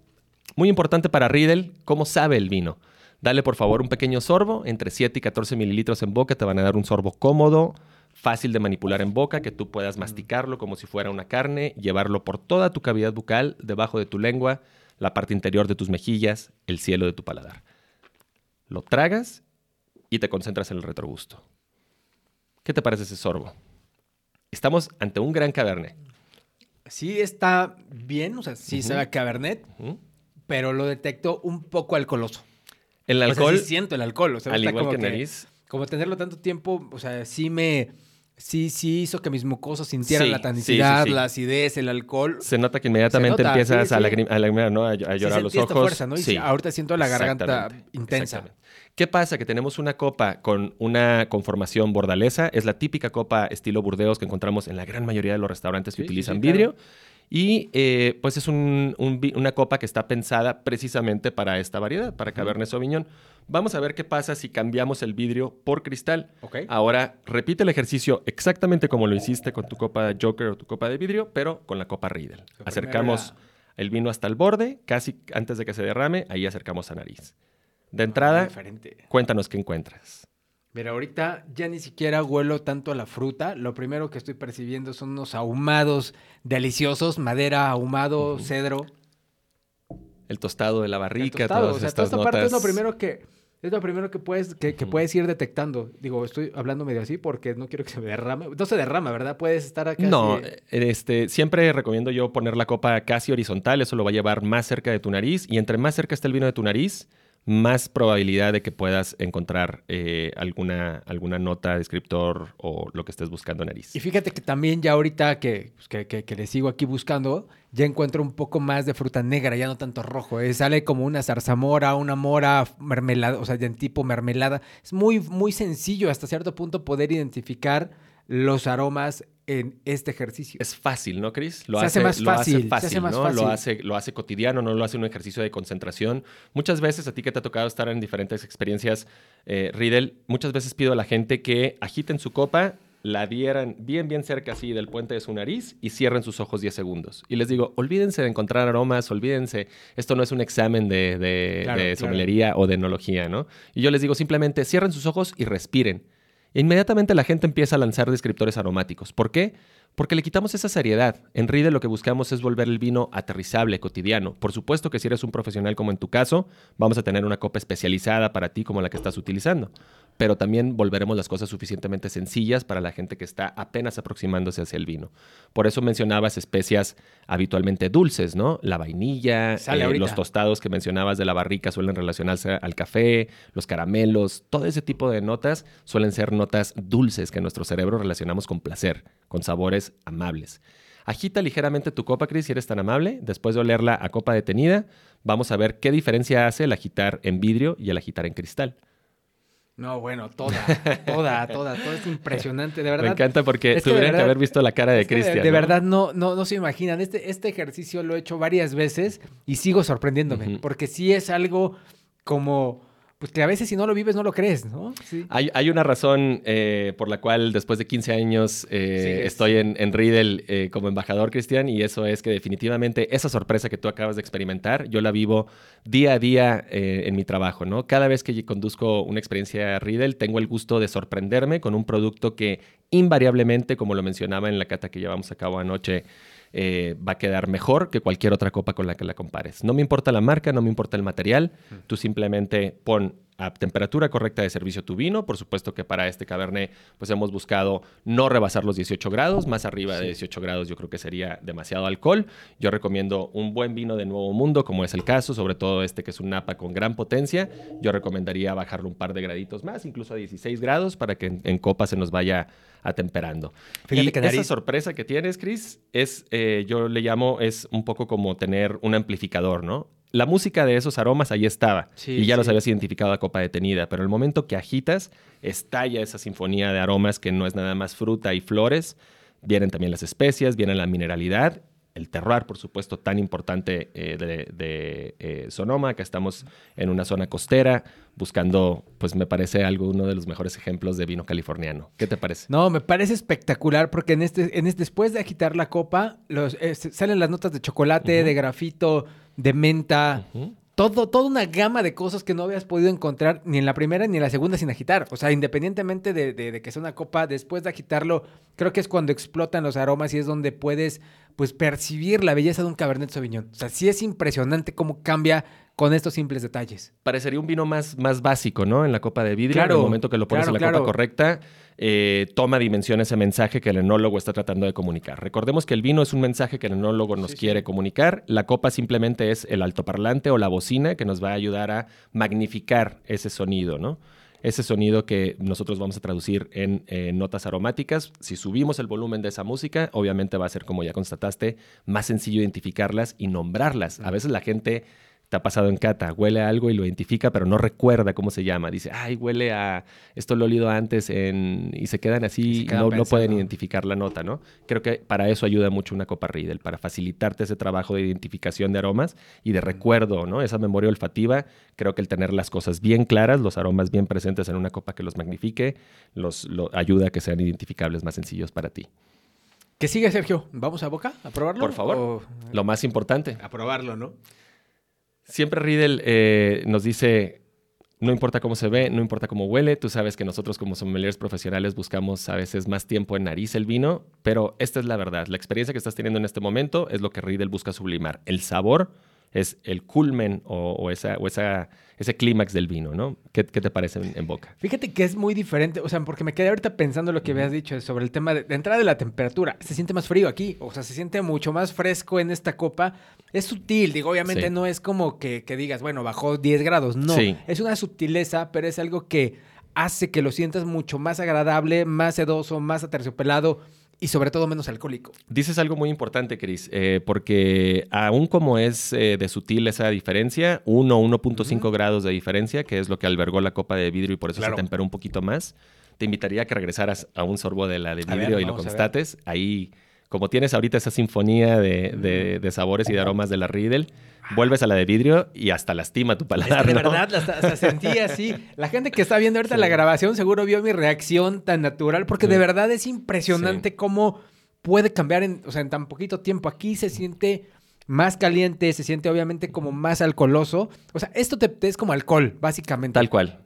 Muy importante para Riedel, cómo sabe el vino. Dale por favor un pequeño sorbo, entre 7 y 14 mililitros en boca, te van a dar un sorbo cómodo, fácil de manipular en boca, que tú puedas masticarlo como si fuera una carne, llevarlo por toda tu cavidad bucal, debajo de tu lengua, la parte interior de tus mejillas, el cielo de tu paladar. Lo tragas y te concentras en el retrogusto. ¿Qué te parece ese sorbo? Estamos ante un gran cabernet. Sí está bien, o sea, sí sabe a Cabernet, pero lo detecto un poco alcoholoso. El O sea, alcohol, sí siento el alcohol. O sea, al está igual como que nariz, Como tenerlo tanto tiempo, o sea, sí me... sí, sí hizo que mis mucosos sintieran Sí, la tanicidad, sí, sí. la acidez, el alcohol. Se nota que inmediatamente nota, empiezas a sí. lagrim- a lagrimear, ¿no? A, llorar los ojos. fuerza, ¿no? Y Sí. ahorita siento la garganta intensa. ¿Qué pasa? Que tenemos una copa con una conformación bordalesa. Es la típica copa estilo Burdeos que encontramos en la gran mayoría de los restaurantes que utilizan claro. Y eh, pues es un- un vi- una copa que está pensada precisamente para esta variedad, para Cabernet Sauvignon. Vamos a ver qué pasa si cambiamos el vidrio por cristal. Ahora repite el ejercicio exactamente como lo hiciste con tu copa Joker o tu copa de vidrio, pero con la copa Riedel. Acercamos el vino hasta el borde, casi antes de que se derrame, ahí acercamos a nariz. De Ah, entrada, cuéntanos qué encuentras. Mira, ahorita ya ni siquiera huelo tanto a la fruta. Lo primero que estoy percibiendo son unos ahumados deliciosos, madera, ahumado, cedro. El tostado de la el barrica, tostado. todas O sea, toda esta parte es lo primero que es lo primero que puedes que, que puedes ir detectando. Digo, estoy hablando medio así porque no quiero que se me derrame. No se derrama, ¿verdad? Puedes estar acá. No, así- eh, este, siempre recomiendo yo poner la copa casi horizontal, eso lo va a llevar más cerca de tu nariz y entre más cerca esté el vino de tu nariz, más probabilidad de que puedas encontrar eh, alguna, alguna nota, descriptor o lo que estés buscando nariz. Y fíjate que también ya ahorita que, pues, que, que- que le sigo aquí buscando, ya encuentro un poco más de fruta negra, ya no tanto rojo. eh. Sale como una zarzamora, una mora, mermelada, o sea, en tipo mermelada. Es muy, muy sencillo hasta cierto punto poder identificar los aromas en este ejercicio. Es fácil, ¿no, Chris? Lo Se hace más lo fácil, se hace más ¿no? fácil. Lo hace, lo hace cotidiano, no lo hace un ejercicio de concentración. Muchas veces, a ti que te ha tocado estar en diferentes experiencias, eh, Riddle, muchas veces pido a la gente que agiten su copa, la dieran bien, bien cerca así del puente de su nariz y cierren sus ojos 10 segundos. Y les digo, olvídense de encontrar aromas, olvídense, esto no es un examen de, de, Claro, de claro. sommelería o de enología, ¿no? Y yo les digo simplemente, cierren sus ojos y respiren. Inmediatamente la gente empieza a lanzar descriptores aromáticos. ¿Por qué? Porque le quitamos esa seriedad. En Riedel lo que buscamos es volver el vino aterrizable, cotidiano. Por supuesto que si eres un profesional como en tu caso, vamos a tener una copa especializada para ti como la que estás utilizando. Pero también volveremos las cosas suficientemente sencillas para la gente que está apenas aproximándose hacia el vino. Por eso mencionabas especias habitualmente dulces, ¿no? La vainilla, eh, los tostados que mencionabas de la barrica suelen relacionarse al café, los caramelos, todo ese tipo de notas suelen ser notas dulces que nuestro cerebro relacionamos con placer, con sabores amables. Agita ligeramente tu copa, Chris, si eres tan amable. Después de olerla a copa detenida, vamos a ver qué diferencia hace el agitar en vidrio y el agitar en cristal. No, bueno, toda, [laughs] toda, toda, todo es impresionante, de verdad. Me encanta porque es que tuvieran que haber visto la cara de Cristian. De, ¿no? verdad no, no, no se imaginan. Este, este ejercicio lo he hecho varias veces y sigo sorprendiéndome. Porque sí es algo como, pues que a veces si no lo vives no lo crees, ¿no? Sí. Hay, hay una razón eh, por la cual después de 15 años eh, estoy en, en Riedel eh, como embajador, Cristian, y eso es que definitivamente esa sorpresa que tú acabas de experimentar, yo la vivo día a día en mi trabajo, ¿no? Cada vez que conduzco una experiencia Riedel, tengo el gusto de sorprenderme con un producto que invariablemente, como lo mencionaba en la cata que llevamos a cabo anoche, eh, va a quedar mejor que cualquier otra copa con la que la compares. No me importa la marca, no me importa el material, tú simplemente pon a temperatura correcta de servicio tu vino. Por supuesto que para este cabernet pues hemos buscado no rebasar los 18 grados, más arriba de 18 grados yo creo que sería demasiado alcohol. Yo recomiendo un buen vino de Nuevo Mundo, como es el caso, sobre todo este que es un napa con gran potencia. Yo recomendaría bajarlo un par de graditos más, incluso a 16 grados, para que en, en copa se nos vaya atemperando. Fíjate y que esa sorpresa que tienes, Chris, es, eh, yo le llamo, es un poco como tener un amplificador, ¿no? La música de esos aromas ahí estaba Sí, y ya los habías identificado a copa detenida, pero el momento que agitas, estalla esa sinfonía de aromas que no es nada más fruta y flores, vienen también las especias, viene la mineralidad, el terroir, por supuesto, tan importante eh, de, de, eh, Sonoma, que estamos en una zona costera, buscando, pues me parece algo, uno de los mejores ejemplos de vino californiano. ¿Qué te parece? No, me parece espectacular porque en este, en este, después de agitar la copa, los, eh, salen las notas de chocolate, de grafito, de menta, todo, toda una gama de cosas que no habías podido encontrar ni en la primera ni en la segunda sin agitar. O sea, independientemente de, de- de que sea una copa, después de agitarlo, creo que es cuando explotan los aromas y es donde puedes pues percibir la belleza de un Cabernet Sauvignon. O sea, sí es impresionante cómo cambia con estos simples detalles. parecería un vino más, más básico, ¿no? En la copa de vidrio. Claro, en el momento que lo pones claro, en la claro. copa correcta, eh, toma dimensión ese mensaje que el enólogo está tratando de comunicar. Recordemos que el vino es un mensaje que el enólogo nos Sí, sí. quiere comunicar. La copa simplemente es el altoparlante o la bocina que nos va a ayudar a magnificar ese sonido, ¿no? ese sonido que nosotros vamos a traducir en eh, notas aromáticas. Si subimos el volumen de esa música, obviamente va a ser, como ya constataste, más sencillo identificarlas y nombrarlas. A veces la gente te ha pasado en cata, huele a algo y lo identifica, pero no recuerda cómo se llama. Dice, ay, huele a esto lo he olido antes en... y se quedan así, no, no, pueden identificar la nota, ¿no? Creo que para eso ayuda mucho una copa Riedel, para facilitarte ese trabajo de identificación de aromas y de recuerdo, ¿no? Esa memoria olfativa, creo que el tener las cosas bien claras, los aromas bien presentes en una copa que los magnifique, los ayuda a que sean identificables más sencillos para ti. ¿Qué sigue, Sergio? ¿Vamos a boca a probarlo? Por favor. Lo más importante. A probarlo, ¿no? Siempre Riedel eh, nos dice, no importa cómo se ve, no importa cómo huele, tú sabes que nosotros como sommeliers profesionales buscamos a veces más tiempo en nariz el vino, pero esta es la verdad. La experiencia que estás teniendo en este momento es lo que Riedel busca sublimar. El sabor es el culmen o, esa, o esa, ese clímax del vino, ¿no? ¿Qué, te parece en, boca? Fíjate que es muy diferente, o sea, porque me quedé ahorita pensando lo que habías dicho sobre el tema de, entrada de la temperatura. Se siente más frío aquí, o sea, se siente mucho más fresco en esta copa. Es sutil, digo, obviamente no es como que, digas, bueno, bajó 10 grados, no. Es una sutileza, pero es algo que hace que lo sientas mucho más agradable, más sedoso, más aterciopelado y sobre todo menos alcohólico. Dices algo muy importante, Cris, eh, porque aún como es eh, de sutil esa diferencia, 1 o 1.5 grados de diferencia, que es lo que albergó la copa de vidrio y por eso se temperó un poquito más, te invitaría a que regresaras a un sorbo de la de vidrio y lo constates. Ahí, como tienes ahorita esa sinfonía de, de sabores y de aromas de la Riedel, vuelves a la de vidrio y hasta lastima tu paladar. de verdad, hasta, sentí así. La gente que está viendo ahorita la grabación seguro vio mi reacción tan natural, porque de verdad es impresionante cómo puede cambiar en, o sea, en tan poquito tiempo. Aquí se siente más caliente, se siente obviamente como más alcoholoso. O sea, esto te, es como alcohol, básicamente. Tal cual.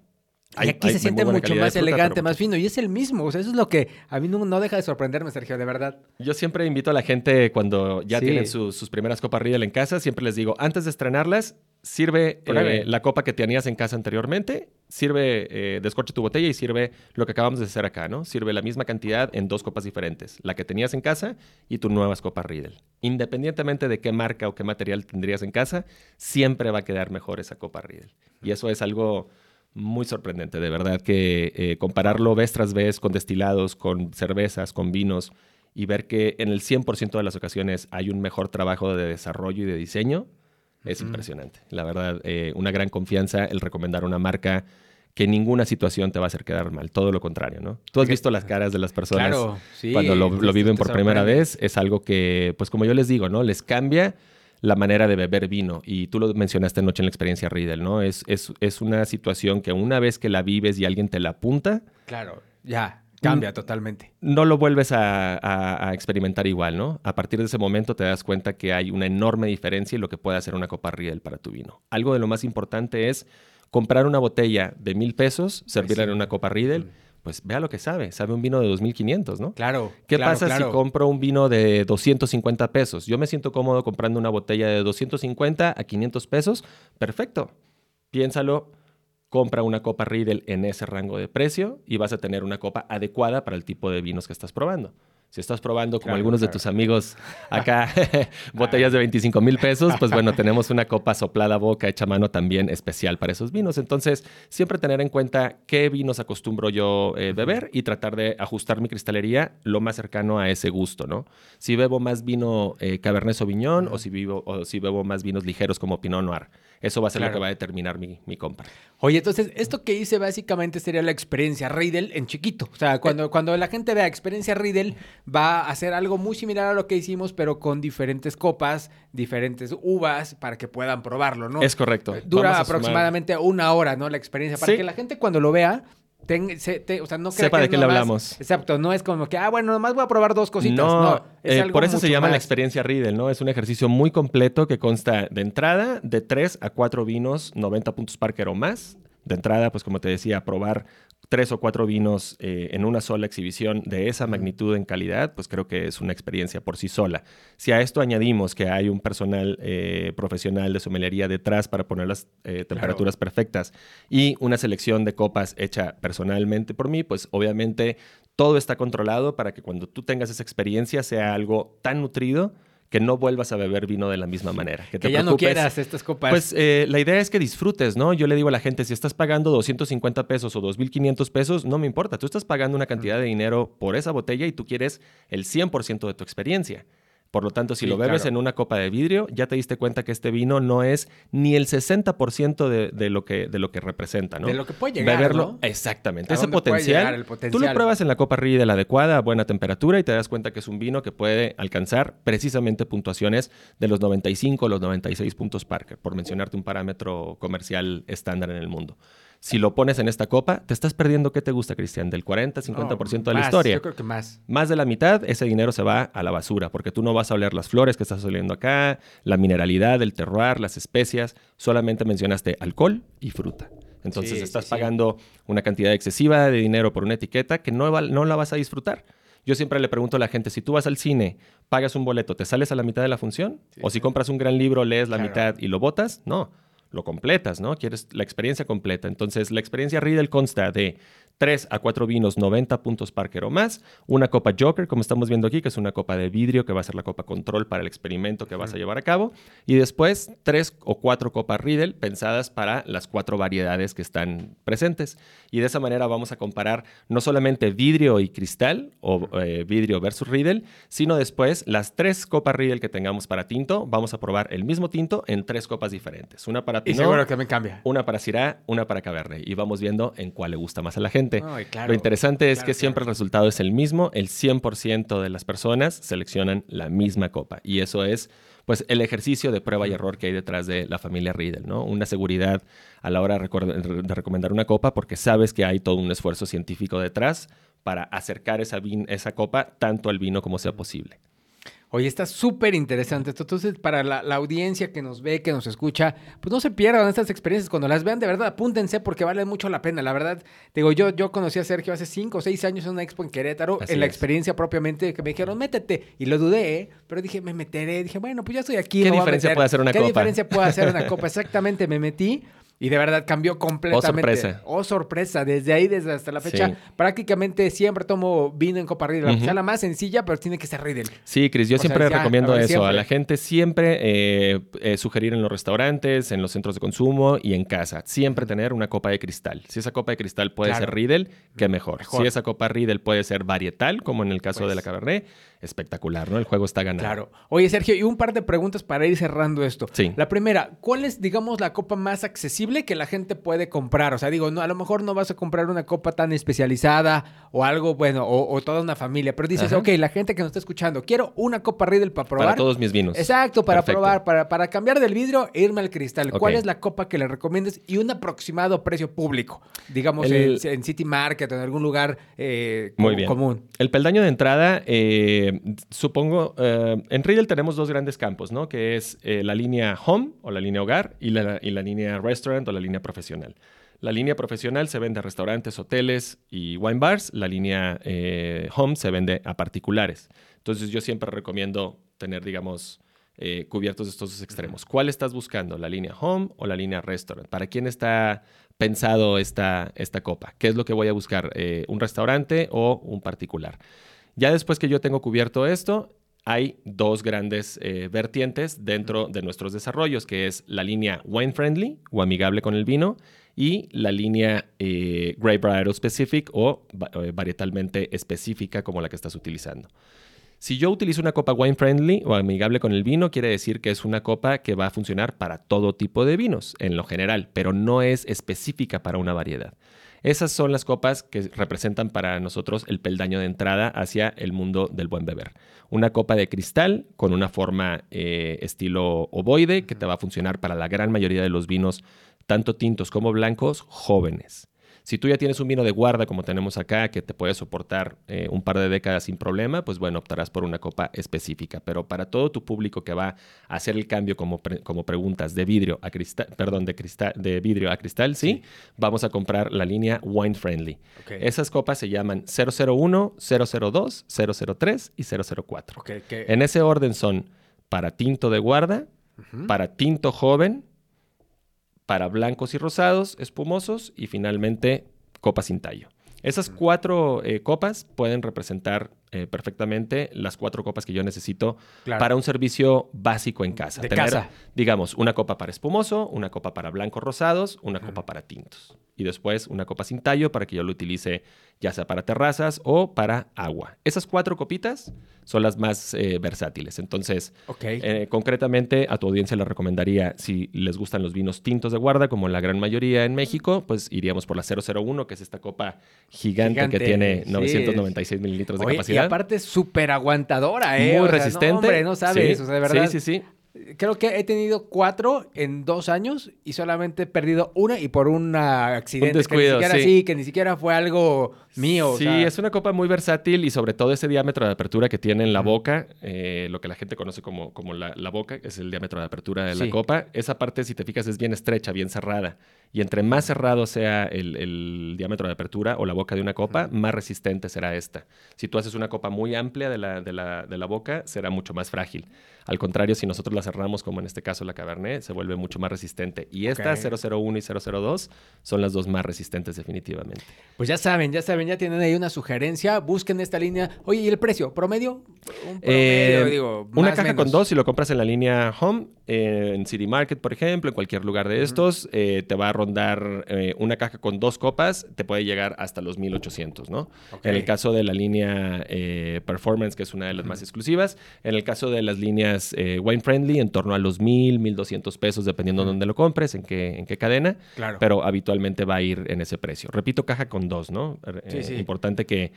Y aquí se siente mucho más elegante, más fino. Y es el mismo. O sea, eso es lo que a mí no, deja de sorprenderme, Sergio, de verdad. Yo siempre invito a la gente cuando ya tienen sus primeras copas Riedel en casa, siempre les digo, antes de estrenarlas, sirve eh, la copa que tenías en casa anteriormente, sirve, eh, descorche tu botella y sirve lo que acabamos de hacer acá, ¿no? Sirve la misma cantidad en dos copas diferentes, la que tenías en casa y tus nuevas copas Riedel. Independientemente de qué marca o qué material tendrías en casa, siempre va a quedar mejor esa copa Riedel. Y eso es algo muy sorprendente, de verdad, que eh, compararlo vez tras vez con destilados, con cervezas, con vinos, y ver que en el 100% de las ocasiones hay un mejor trabajo de desarrollo y de diseño, es impresionante. La verdad, eh, una gran confianza el recomendar una marca que ninguna situación te va a hacer quedar mal, todo lo contrario, ¿no? Tú has visto las caras de las personas cuando lo, lo viven por primera vez, es algo que, pues como yo les digo, ¿no? Les cambia la manera de beber vino. Y tú lo mencionaste anoche en la experiencia Riedel, ¿no? Es, es, es una situación que una vez que la vives y alguien te la apunta. Claro, ya. Cambia totalmente. No lo vuelves a, experimentar igual, ¿no? A partir de ese momento te das cuenta que hay una enorme diferencia en lo que puede hacer una copa Riedel para tu vino. Algo de lo más importante es comprar una botella de mil pesos, servirla en una copa Riedel pues vea lo que sabe. Sabe un vino de 2.500, ¿no? Claro. ¿Qué pasa si compro un vino de 250 pesos? Yo me siento cómodo comprando una botella de 250 a 500 pesos. Perfecto. Piénsalo. Compra una copa Riedel en ese rango de precio y vas a tener una copa adecuada para el tipo de vinos que estás probando. Si estás probando, como algunos de tus amigos [laughs] acá, [laughs] botellas de 25 mil pesos, pues bueno, tenemos una copa soplada boca hecha mano también especial para esos vinos. Entonces, siempre tener en cuenta qué vinos acostumbro yo eh, beber y tratar de ajustar mi cristalería lo más cercano a ese gusto, ¿no? Si bebo más vino eh, Cabernet Sauvignon o, si vivo, o si bebo más vinos ligeros como Pinot Noir. Eso va a ser lo que va a determinar mi, mi, compra. Oye, entonces, esto que hice básicamente sería la experiencia Riedel en chiquito. O sea, cuando, eh. cuando la gente vea experiencia Riedel, va a hacer algo muy similar a lo que hicimos, pero con diferentes copas, diferentes uvas, para que puedan probarlo, ¿no? Es correcto. Dura aproximadamente una hora, ¿no? La experiencia, para que la gente cuando lo vea o sea, no Sepa de qué le hablamos. Exacto, no es como que, ah, bueno, nomás voy a probar dos cositas. No, eh, por eso se llama la experiencia Riedel, ¿no? Es un ejercicio muy completo que consta de entrada de tres a cuatro vinos, 90 puntos Parker o más. De entrada, pues como te decía, probar tres o cuatro vinos eh, en una sola exhibición de esa magnitud en calidad, pues creo que es una experiencia por sí sola. Si a esto añadimos que hay un personal eh, profesional de somelería detrás para poner las eh, temperaturas perfectas y una selección de copas hecha personalmente por mí, pues obviamente todo está controlado para que cuando tú tengas esa experiencia sea algo tan nutrido que no vuelvas a beber vino de la misma manera. Que, te ya no quieras estas copas. Pues eh, la idea es que disfrutes, ¿no? Yo le digo a la gente, si estás pagando 250 pesos o 2.500 pesos, no me importa. Tú estás pagando una cantidad de dinero por esa botella y tú quieres el 100% de tu experiencia. Por lo tanto, si lo bebes en una copa de vidrio, ya te diste cuenta que este vino no es ni el 60% de, de, lo que, de lo que representa, ¿no? De lo que puede llegar, Beberlo, exactamente. Ese potencial, Tú lo pruebas en la copa Riedel adecuada, a buena temperatura, y te das cuenta que es un vino que puede alcanzar precisamente puntuaciones de los 95 o los 96 puntos Parker, por mencionarte un parámetro comercial estándar en el mundo. Si lo pones en esta copa, te estás perdiendo, ¿qué te gusta, Cristian? Del 40, 50% de la historia. Yo creo que más. Más de la mitad, ese dinero se va a la basura, porque tú no vas a oler las flores que estás oliendo acá, la mineralidad, el terroir, las especias. Solamente mencionaste alcohol y fruta. Entonces estás pagando una cantidad excesiva de dinero por una etiqueta que no, no la vas a disfrutar. Yo siempre le pregunto a la gente, si tú vas al cine, pagas un boleto, ¿te sales a la mitad de la función? ¿O si compras un gran libro, lees la mitad y lo botas? No lo completas, ¿no? Quieres la experiencia completa. Entonces, la experiencia Riedel consta de 3 a 4 vinos, 90 puntos Parker o más, una copa Joker, como estamos viendo aquí, que es una copa de vidrio que va a ser la copa control para el experimento que vas a llevar a cabo, y después 3 o 4 copas Riedel pensadas para las cuatro variedades que están presentes. Y de esa manera vamos a comparar no solamente vidrio y cristal, o eh, vidrio versus Riedel, sino después las tres copas Riedel que tengamos para tinto, vamos a probar el mismo tinto en tres copas diferentes. Una para Pinot, y seguro que me cambia. una para Syrah, una para Cabernet, y vamos viendo en cuál le gusta más a la gente. Lo interesante es que siempre el resultado es el mismo. El 100% de las personas seleccionan la misma copa. Y eso es pues el ejercicio de prueba y error que hay detrás de la familia Riedel, ¿no? Una seguridad a la hora de recomendar una copa porque sabes que hay todo un esfuerzo científico detrás para acercar esa, esa copa tanto al vino como sea posible. Oye, está súper interesante esto. Entonces, para la, audiencia que nos ve, que nos escucha, pues no se pierdan estas experiencias. Cuando las vean, de verdad, apúntense porque vale mucho la pena. La verdad, digo, yo, yo conocí a Sergio hace cinco o seis años en una expo en Querétaro, en la experiencia propiamente, que me dijeron, métete. Y lo dudé, ¿eh? pero dije, me meteré. Dije, bueno, pues ya estoy aquí. ¿Qué diferencia puede hacer una copa? ¿Qué diferencia puede hacer una copa? Exactamente, me metí. Y de verdad cambió completamente. Oh, sorpresa. Oh, sorpresa. Desde ahí, desde hasta la fecha, prácticamente siempre tomo vino en copa Riedel. Uh la más sencilla, pero tiene que ser Riedel. Sí, Cris, yo siempre recomiendo eso. A la gente siempre eh, eh, sugerir en los restaurantes, en los centros de consumo y en casa. Siempre tener una copa de cristal. Si esa copa de cristal puede ser Riedel, qué mejor. mejor. Si esa copa Riedel puede ser varietal, como en el caso de la pues. Cabernet, espectacular, ¿no? El juego está ganado. Claro. Oye, Sergio, y un par de preguntas para ir cerrando esto. Sí. La primera, ¿cuál es, digamos, la copa más accesible que la gente puede comprar? O sea, digo, no, a lo mejor no vas a comprar una copa tan especializada o algo, bueno, o, toda una familia, pero dices, ok, la gente que nos está escuchando, quiero una copa Riedel para probar. Para todos mis vinos. Exacto, para probar, para, para cambiar del vidrio e irme al cristal. ¿Cuál es la copa que le recomiendes y un aproximado precio público? Digamos, en, City Market o en algún lugar eh, Muy bien. común. El peldaño de entrada, eh, supongo, eh, en Riedel tenemos dos grandes campos, ¿no? Que es eh, la línea home o la línea hogar y la, línea restaurant o la línea profesional. La línea profesional se vende a restaurantes, hoteles y wine bars. La línea eh, home se vende a particulares. Entonces yo siempre recomiendo tener, digamos, cubiertos estos dos extremos. ¿Cuál estás buscando? ¿La línea home o la línea restaurant? ¿Para quién está pensado esta, esta copa? ¿Qué es lo que voy a buscar? ¿Un restaurante o un particular? Ya después que yo tengo cubierto esto, hay dos grandes eh, vertientes dentro de nuestros desarrollos, que es la línea wine friendly o amigable con el vino y la línea eh, Grape Varietal Specific o eh, varietalmente específica como la que estás utilizando. Si yo utilizo una copa wine friendly o amigable con el vino, quiere decir que es una copa que va a funcionar para todo tipo de vinos en lo general, pero no es específica para una variedad. Esas son las copas que representan para nosotros el peldaño de entrada hacia el mundo del buen beber. Una copa de cristal con una forma eh, estilo ovoide que te va a funcionar para la gran mayoría de los vinos, tanto tintos como blancos, jóvenes. Si tú ya tienes un vino de guarda como tenemos acá, que te puede soportar eh, un par de décadas sin problema, pues bueno, optarás por una copa específica. Pero para todo tu público que va a hacer el cambio como, como preguntas de vidrio a cristal, perdón, de, cristal, de vidrio a cristal, ¿sí? Vamos a comprar la línea Wine Friendly. Esas copas se llaman 001, 002, 003 y 004. En ese orden son para tinto de guarda, para tinto joven, para blancos y rosados, espumosos y finalmente copas sin tallo. Esas cuatro eh, copas pueden representar eh, perfectamente las cuatro copas que yo necesito Claro. para un servicio básico en casa. De casa. Digamos, una copa para espumoso, una copa para blancos rosados, una copa para tintos. Y después una copa sin tallo para que yo lo utilice ya sea para terrazas o para agua. Esas cuatro copitas son las más eh, versátiles. Entonces, eh, concretamente, a tu audiencia le recomendaría, si les gustan los vinos tintos de guarda, como la gran mayoría en México, pues iríamos por la 001, que es esta copa gigante, Gigante, que tiene sí. 996 mililitros de Oye, capacidad. Aparte es súper aguantadora, ¿eh? Muy O sea, no, resistente. hombre, no sabes, Sí, o sea, de verdad. Sí, sí, sí. Creo que he tenido cuatro en dos años y solamente he perdido una y por un accidente. descuido, que ni siquiera, sí. que ni siquiera fue algo mío. o Sí, sea, es una copa muy versátil y sobre todo ese diámetro de apertura que tiene en la boca, eh, lo que la gente conoce como, como la, la boca, es el diámetro de apertura de Sí. la copa. Esa parte, si te fijas, es bien estrecha, bien cerrada. Y entre más cerrado sea el, el diámetro de apertura o la boca de una copa, más resistente será esta. Si tú haces una copa muy amplia de la, de la, de la boca, será mucho más frágil. Al contrario, si nosotros la cerramos, como en este caso la Cabernet, se vuelve mucho más resistente. Y esta, Ok. 001 y 002, son las dos más resistentes definitivamente. Pues ya saben, ya saben, ya tienen ahí una sugerencia. Busquen esta línea. Oye, ¿y el precio? ¿Promedio? Un promedio, Eh, digo. una caja menos. con dos, si lo compras en la línea Home, eh, en City Market, por ejemplo, en cualquier lugar de estos, eh, te va a rondar una caja con dos copas, te puede llegar hasta los 1800, ¿no? En el caso de la línea Performance, que es una de las más exclusivas, en el caso de las líneas eh, Wine Friendly, en torno a los 1000, 1200 pesos, dependiendo de dónde lo compres, en qué, en qué cadena, Claro. pero habitualmente va a ir en ese precio. Repito, caja con dos, ¿no? Eh, Sí, sí. Importante que,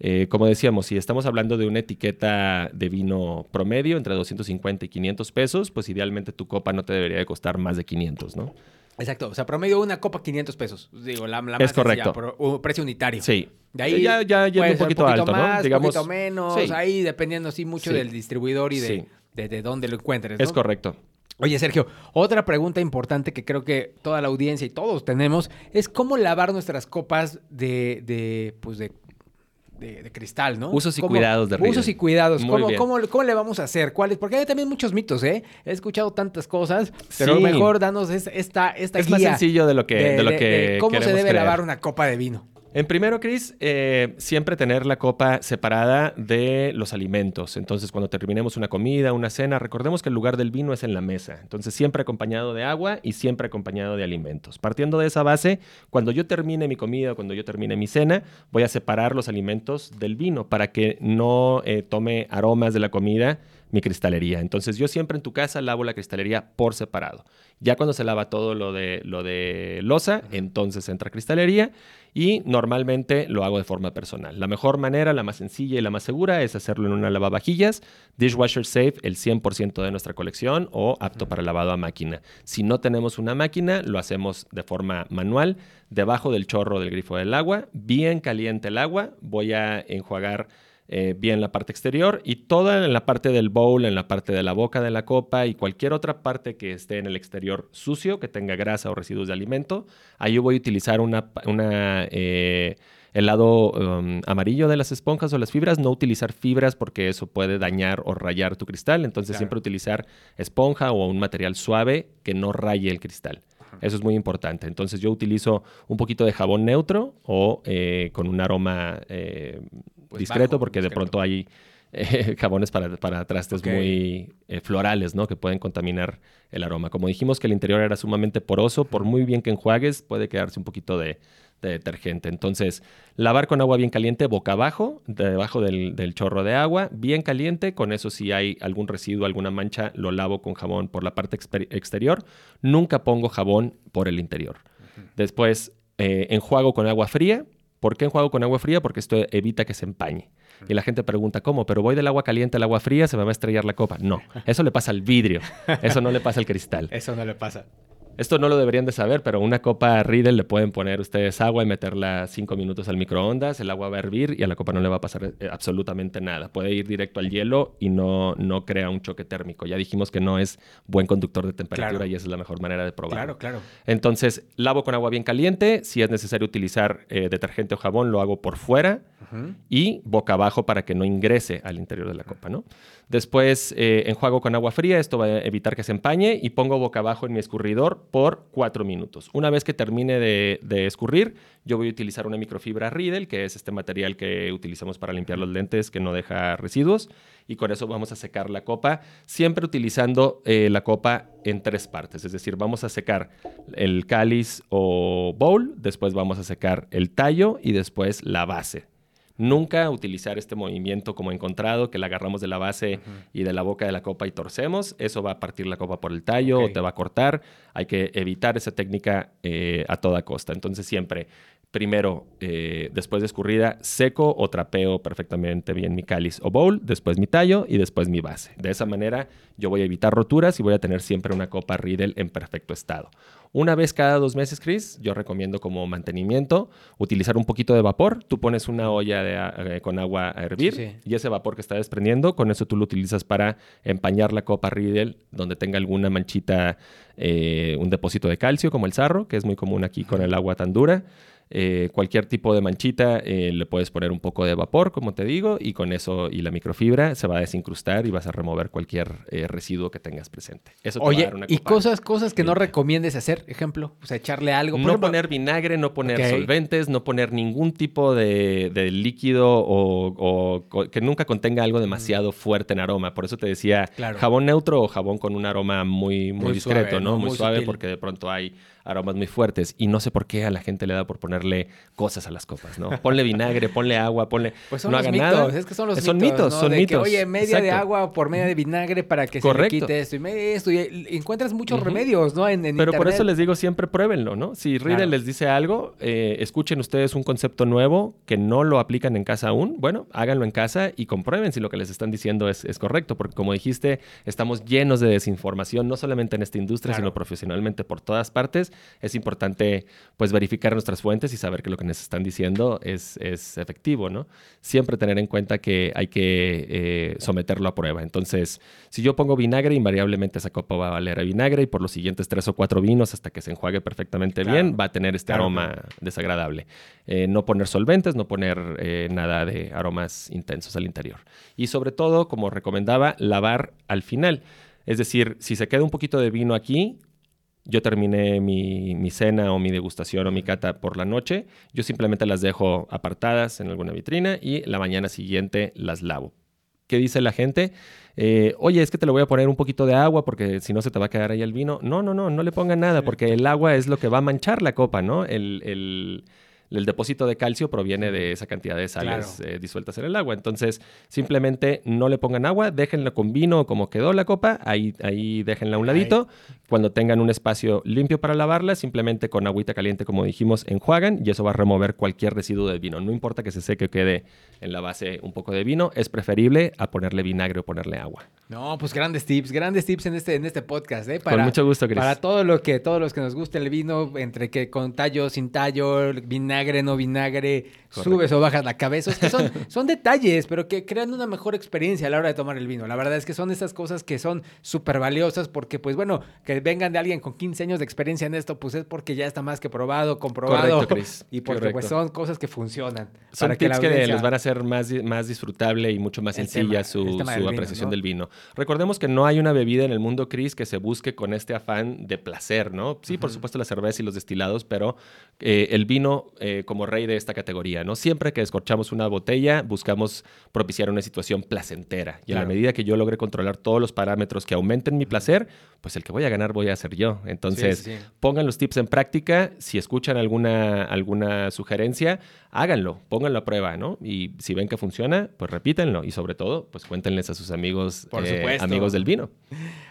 eh, como decíamos, si estamos hablando de una etiqueta de vino promedio entre 250 y 500 pesos, pues idealmente tu copa no te debería de costar más de 500, ¿no? Exacto. O sea, promedio una copa 500 pesos. Digo, la, la Es más sencilla, correcto. un precio unitario. Sí. De ahí ya, ya puede un ser poquito, alto, más, ¿no? Digamos, poquito menos, sí. ahí dependiendo sí mucho Sí. del distribuidor y de, Sí. De, de dónde lo encuentres. ¿no? Es correcto. Oye, Sergio, otra pregunta importante que creo que toda la audiencia y todos tenemos es cómo lavar nuestras copas de, de pues de, de, de cristal, ¿no? Usos y ¿Cómo- cuidados de Usos Riedel. y cuidados. Muy ¿Cómo, bien. cómo, cómo le vamos a hacer? ¿Cuáles? Porque hay también muchos mitos, ¿eh? He escuchado tantas cosas, pero Sí. mejor danos es- esta, esta Es más guía sencillo de lo que, de, lo que cómo se debe creer. lavar una copa de vino. En primero, Chris, eh, siempre tener la copa separada de los alimentos. Entonces, cuando terminemos una comida, una cena, recordemos que el lugar del vino es en la mesa. Entonces, siempre acompañado de agua y siempre acompañado de alimentos. Partiendo de esa base, cuando yo termine mi comida, cuando yo termine mi cena, voy a separar los alimentos del vino para que no eh, tome aromas de la comida mi cristalería. Entonces, yo siempre en tu casa lavo la cristalería por separado. Ya cuando se lava todo lo de, lo de losa, entonces entra cristalería y normalmente lo hago de forma personal. La mejor manera, la más sencilla y la más segura es hacerlo en una lavavajillas, dishwasher safe, el 100% de nuestra colección o apto para lavado a máquina. Si no tenemos una máquina, lo hacemos de forma manual, debajo del chorro del grifo del agua, bien caliente el agua, voy a enjuagar eh, bien la parte exterior y toda en la parte del bowl, en la parte de la boca de la copa y cualquier otra parte que esté en el exterior sucio, que tenga grasa o residuos de alimento, ahí voy a utilizar una, una, eh, el lado um, amarillo de las esponjas o las fibras, no utilizar fibras porque eso puede dañar o rayar tu cristal, entonces Claro. siempre utilizar esponja o un material suave que no raye el cristal. Eso es muy importante. Entonces yo utilizo un poquito de jabón neutro o eh, con un aroma eh, Pues discreto bajo, porque de pronto hay eh, [laughs] jabones para, para trastes muy eh, florales, ¿no? Que pueden contaminar el aroma. Como dijimos que el interior era sumamente poroso, por muy bien que enjuagues, puede quedarse un poquito de, de detergente. Entonces, lavar con agua bien caliente boca abajo, debajo del, del chorro de agua, bien caliente. Con eso, si hay algún residuo, alguna mancha, lo lavo con jabón por la parte exterior. Nunca pongo jabón por el interior. Después, eh, enjuago con agua fría. ¿Por qué enjuago con agua fría? Porque esto evita que se empañe. Y la gente pregunta, ¿cómo? Pero voy del agua caliente al agua fría, se me va a estrellar la copa. No, [laughs] eso le pasa al vidrio, eso no le pasa al cristal. Eso no le pasa. Esto no lo deberían de saber, pero una copa Riedel le pueden poner ustedes agua y meterla cinco minutos al microondas, el agua va a hervir y a la copa no le va a pasar eh, absolutamente nada. Puede ir directo al hielo y no, no crea un choque térmico. Ya dijimos que no es buen conductor de temperatura Claro. y esa es la mejor manera de probarlo. Claro, claro. Entonces, lavo con agua bien caliente. Si es necesario utilizar eh, detergente o jabón, lo hago por fuera. y boca abajo para que no ingrese al interior de la copa, ¿no? Después eh, enjuago con agua fría, esto va a evitar que se empañe y pongo boca abajo en mi escurridor por cuatro minutos. Una vez que termine de, escurrir, yo voy a utilizar una microfibra Riedel, que es este material que utilizamos para limpiar los lentes que no deja residuos, y con eso vamos a secar la copa, siempre utilizando eh, la copa en tres partes, es decir, vamos a secar el cáliz o bowl, después vamos a secar el tallo y después la base. Nunca utilizar este movimiento como encontrado, que la agarramos de la base y de la boca de la copa y torcemos. Eso va a partir la copa por el tallo o te va a cortar. Hay que evitar esa técnica eh, a toda costa. Entonces siempre primero, eh, después de escurrida, seco o trapeo perfectamente bien mi cáliz o bowl, después mi tallo y después mi base. De esa manera yo voy a evitar roturas y voy a tener siempre una copa Riedel en perfecto estado. Una vez cada dos meses, Chris, yo recomiendo como mantenimiento utilizar un poquito de vapor. Tú pones una olla eh, con agua a hervir y ese vapor que está desprendiendo, con eso tú lo utilizas para empañar la copa Riedel donde tenga alguna manchita, eh, un depósito de calcio como el sarro, que es muy común aquí con el agua tan dura. Eh, cualquier tipo de manchita eh, le puedes poner un poco de vapor, como te digo, y con eso y la microfibra se va a desincrustar y vas a remover cualquier eh, residuo que tengas presente. Eso te Oye, va a dar una y cosas, cosas que no recomiendes hacer, ejemplo, o sea, echarle algo. No poner vinagre, no poner solventes, no poner ningún tipo de, líquido o, que nunca contenga algo demasiado fuerte en aroma. Por eso te decía jabón neutro o jabón con un aroma muy, muy, discreto, ¿no? Muy, suave, porque de pronto hay aromas muy fuertes. Y no sé por qué a la gente le da por ponerle cosas a las copas, ¿no? Ponle vinagre, ponle agua, ponle. Pues son no los mitos, es que son los son mitos. Son mitos, oye, media de agua por media de vinagre para que se le quite esto y esto. Y encuentras muchos remedios, ¿no? En, Pero por eso les digo siempre pruébenlo, ¿no? Si Riedel les dice algo, eh, escuchen ustedes un concepto nuevo que no lo aplican en casa aún. Bueno, háganlo en casa y comprueben si lo que les están diciendo es, es correcto. Porque como dijiste, estamos llenos de desinformación, no solamente en esta industria, sino profesionalmente por todas partes es importante pues verificar nuestras fuentes y saber que lo que nos están diciendo es, es efectivo, ¿no? Siempre tener en cuenta que hay que eh, someterlo a prueba. Entonces, si yo pongo vinagre, invariablemente esa copa va a valer a vinagre y por los siguientes tres o cuatro vinos hasta que se enjuague perfectamente bien, va a tener este aroma desagradable. Eh, no poner solventes, no poner eh, nada de aromas intensos al interior. Y sobre todo, como recomendaba, lavar al final. Es decir, si se queda un poquito de vino aquí, yo terminé mi, cena o mi degustación o mi cata por la noche, yo simplemente las dejo apartadas en alguna vitrina y la mañana siguiente las lavo. ¿Qué dice la gente? Eh, oye, es que te lo voy a poner un poquito de agua porque si no se te va a quedar ahí el vino. No, no, no, no le pongan nada porque el agua es lo que va a manchar la copa, ¿no? el, el depósito de calcio proviene de esa cantidad de sales eh, disueltas en el agua. Entonces, simplemente no le pongan agua, déjenla con vino como quedó la copa, ahí, ahí déjenla a un ladito. Cuando tengan un espacio limpio para lavarla, simplemente con agüita caliente, como dijimos, enjuagan y eso va a remover cualquier residuo del vino. No importa que se seque o quede en la base un poco de vino, es preferible a ponerle vinagre o ponerle agua. No, pues grandes tips, grandes tips en este, en este podcast, ¿eh? Para, con mucho gusto, Chris. Para todo lo que, todos los que nos guste el vino, entre que con tallo, sin tallo, vinagre, vinagre, no vinagre, subes o bajas la cabeza. que son, [laughs] son detalles, pero que crean una mejor experiencia a la hora de tomar el vino. La verdad es que son esas cosas que son súper valiosas porque, pues bueno, que vengan de alguien con 15 años de experiencia en esto, pues es porque ya está más que probado, comprobado. [laughs] Y porque pues son cosas que funcionan. Son tips que, les van a hacer más, más disfrutable y mucho más sencilla su, apreciación del vino. Recordemos que no hay una bebida en el mundo, Chris, que se busque con este afán de placer, ¿no? Sí, por supuesto la cerveza y los destilados, pero eh, el vino eh, como rey de esta categoría, ¿no? Siempre que descorchamos una botella, buscamos propiciar una situación placentera. Y a la medida que yo logre controlar todos los parámetros que aumenten mi placer, pues el que voy a ganar voy a ser yo. Entonces, pongan los tips en práctica. Si escuchan alguna, alguna sugerencia, háganlo, pónganlo a prueba, ¿no? Y si ven que funciona, pues repítenlo. Y sobre todo, pues cuéntenles a sus amigos, eh, amigos del vino.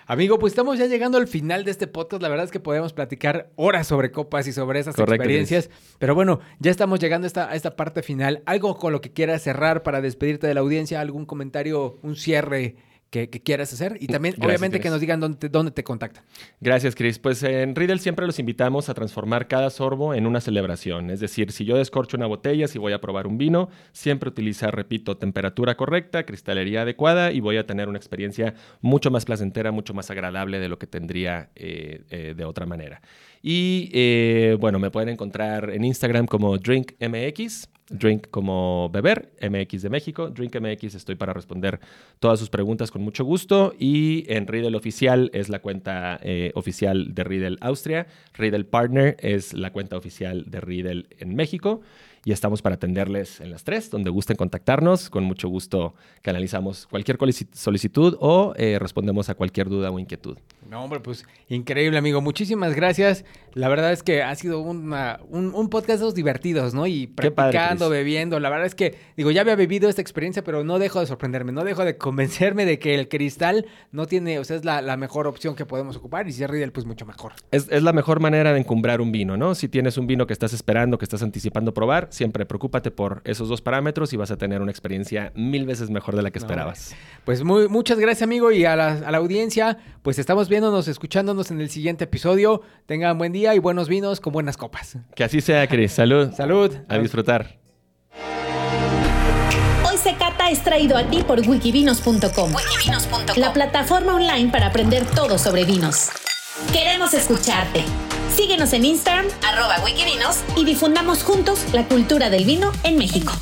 Amigo, pues estamos ya llegando al final de este podcast. La verdad es que podemos platicar horas sobre copas y sobre esas experiencias. Pero bueno, ya estamos llegando a esta, a esta parte final. ¿Algo con lo que quieras cerrar para despedirte de la audiencia? ¿Algún comentario, un cierre que, quieras hacer y también obviamente que nos digan dónde te, dónde te contactan. Gracias, Chris. Pues en Riddle siempre los invitamos a transformar cada sorbo en una celebración. Es decir, si yo descorcho una botella, si voy a probar un vino, siempre utilizar, repito, temperatura correcta, cristalería adecuada y voy a tener una experiencia mucho más placentera, mucho más agradable de lo que tendría eh, eh, de otra manera. Y eh, bueno, me pueden encontrar en Instagram como DrinkMX Drink como beber, MX de México. Drink MX estoy para responder todas sus preguntas con mucho gusto. Y en Riddle Oficial es la cuenta eh, oficial de Riddle Austria. Riddle Partner es la cuenta oficial de Riddle en México y estamos para atenderles en las tres, donde gusten contactarnos. Con mucho gusto canalizamos cualquier solicitud o eh, respondemos a cualquier duda o inquietud. No, hombre, pues increíble, amigo. Muchísimas gracias. La verdad es que ha sido un, un, podcast de los divertidos, ¿no? Y practicando, bebiendo. La verdad es que, digo, ya había vivido esta experiencia, pero no dejo de sorprenderme, no dejo de convencerme de que el cristal no tiene, o sea, es la, mejor opción que podemos ocupar y si es Riddle, pues mucho mejor. Es, es la mejor manera de encumbrar un vino, ¿no? Si tienes un vino que estás esperando, que estás anticipando probar, siempre preocúpate por esos dos parámetros y vas a tener una experiencia mil veces mejor de la que esperabas. Pues muy, muchas gracias, amigo, y a la, a la, audiencia, pues estamos viéndonos, escuchándonos en el siguiente episodio. Tengan buen día y buenos vinos con buenas copas. Que así sea, Cris. Salud. [laughs] Salud. A disfrutar. Hoy se cata es traído a ti por wikivinos.com, la plataforma online para aprender todo sobre vinos. Queremos escucharte. Síguenos en Instagram, arroba Wikivinos, y difundamos juntos la cultura del vino en México.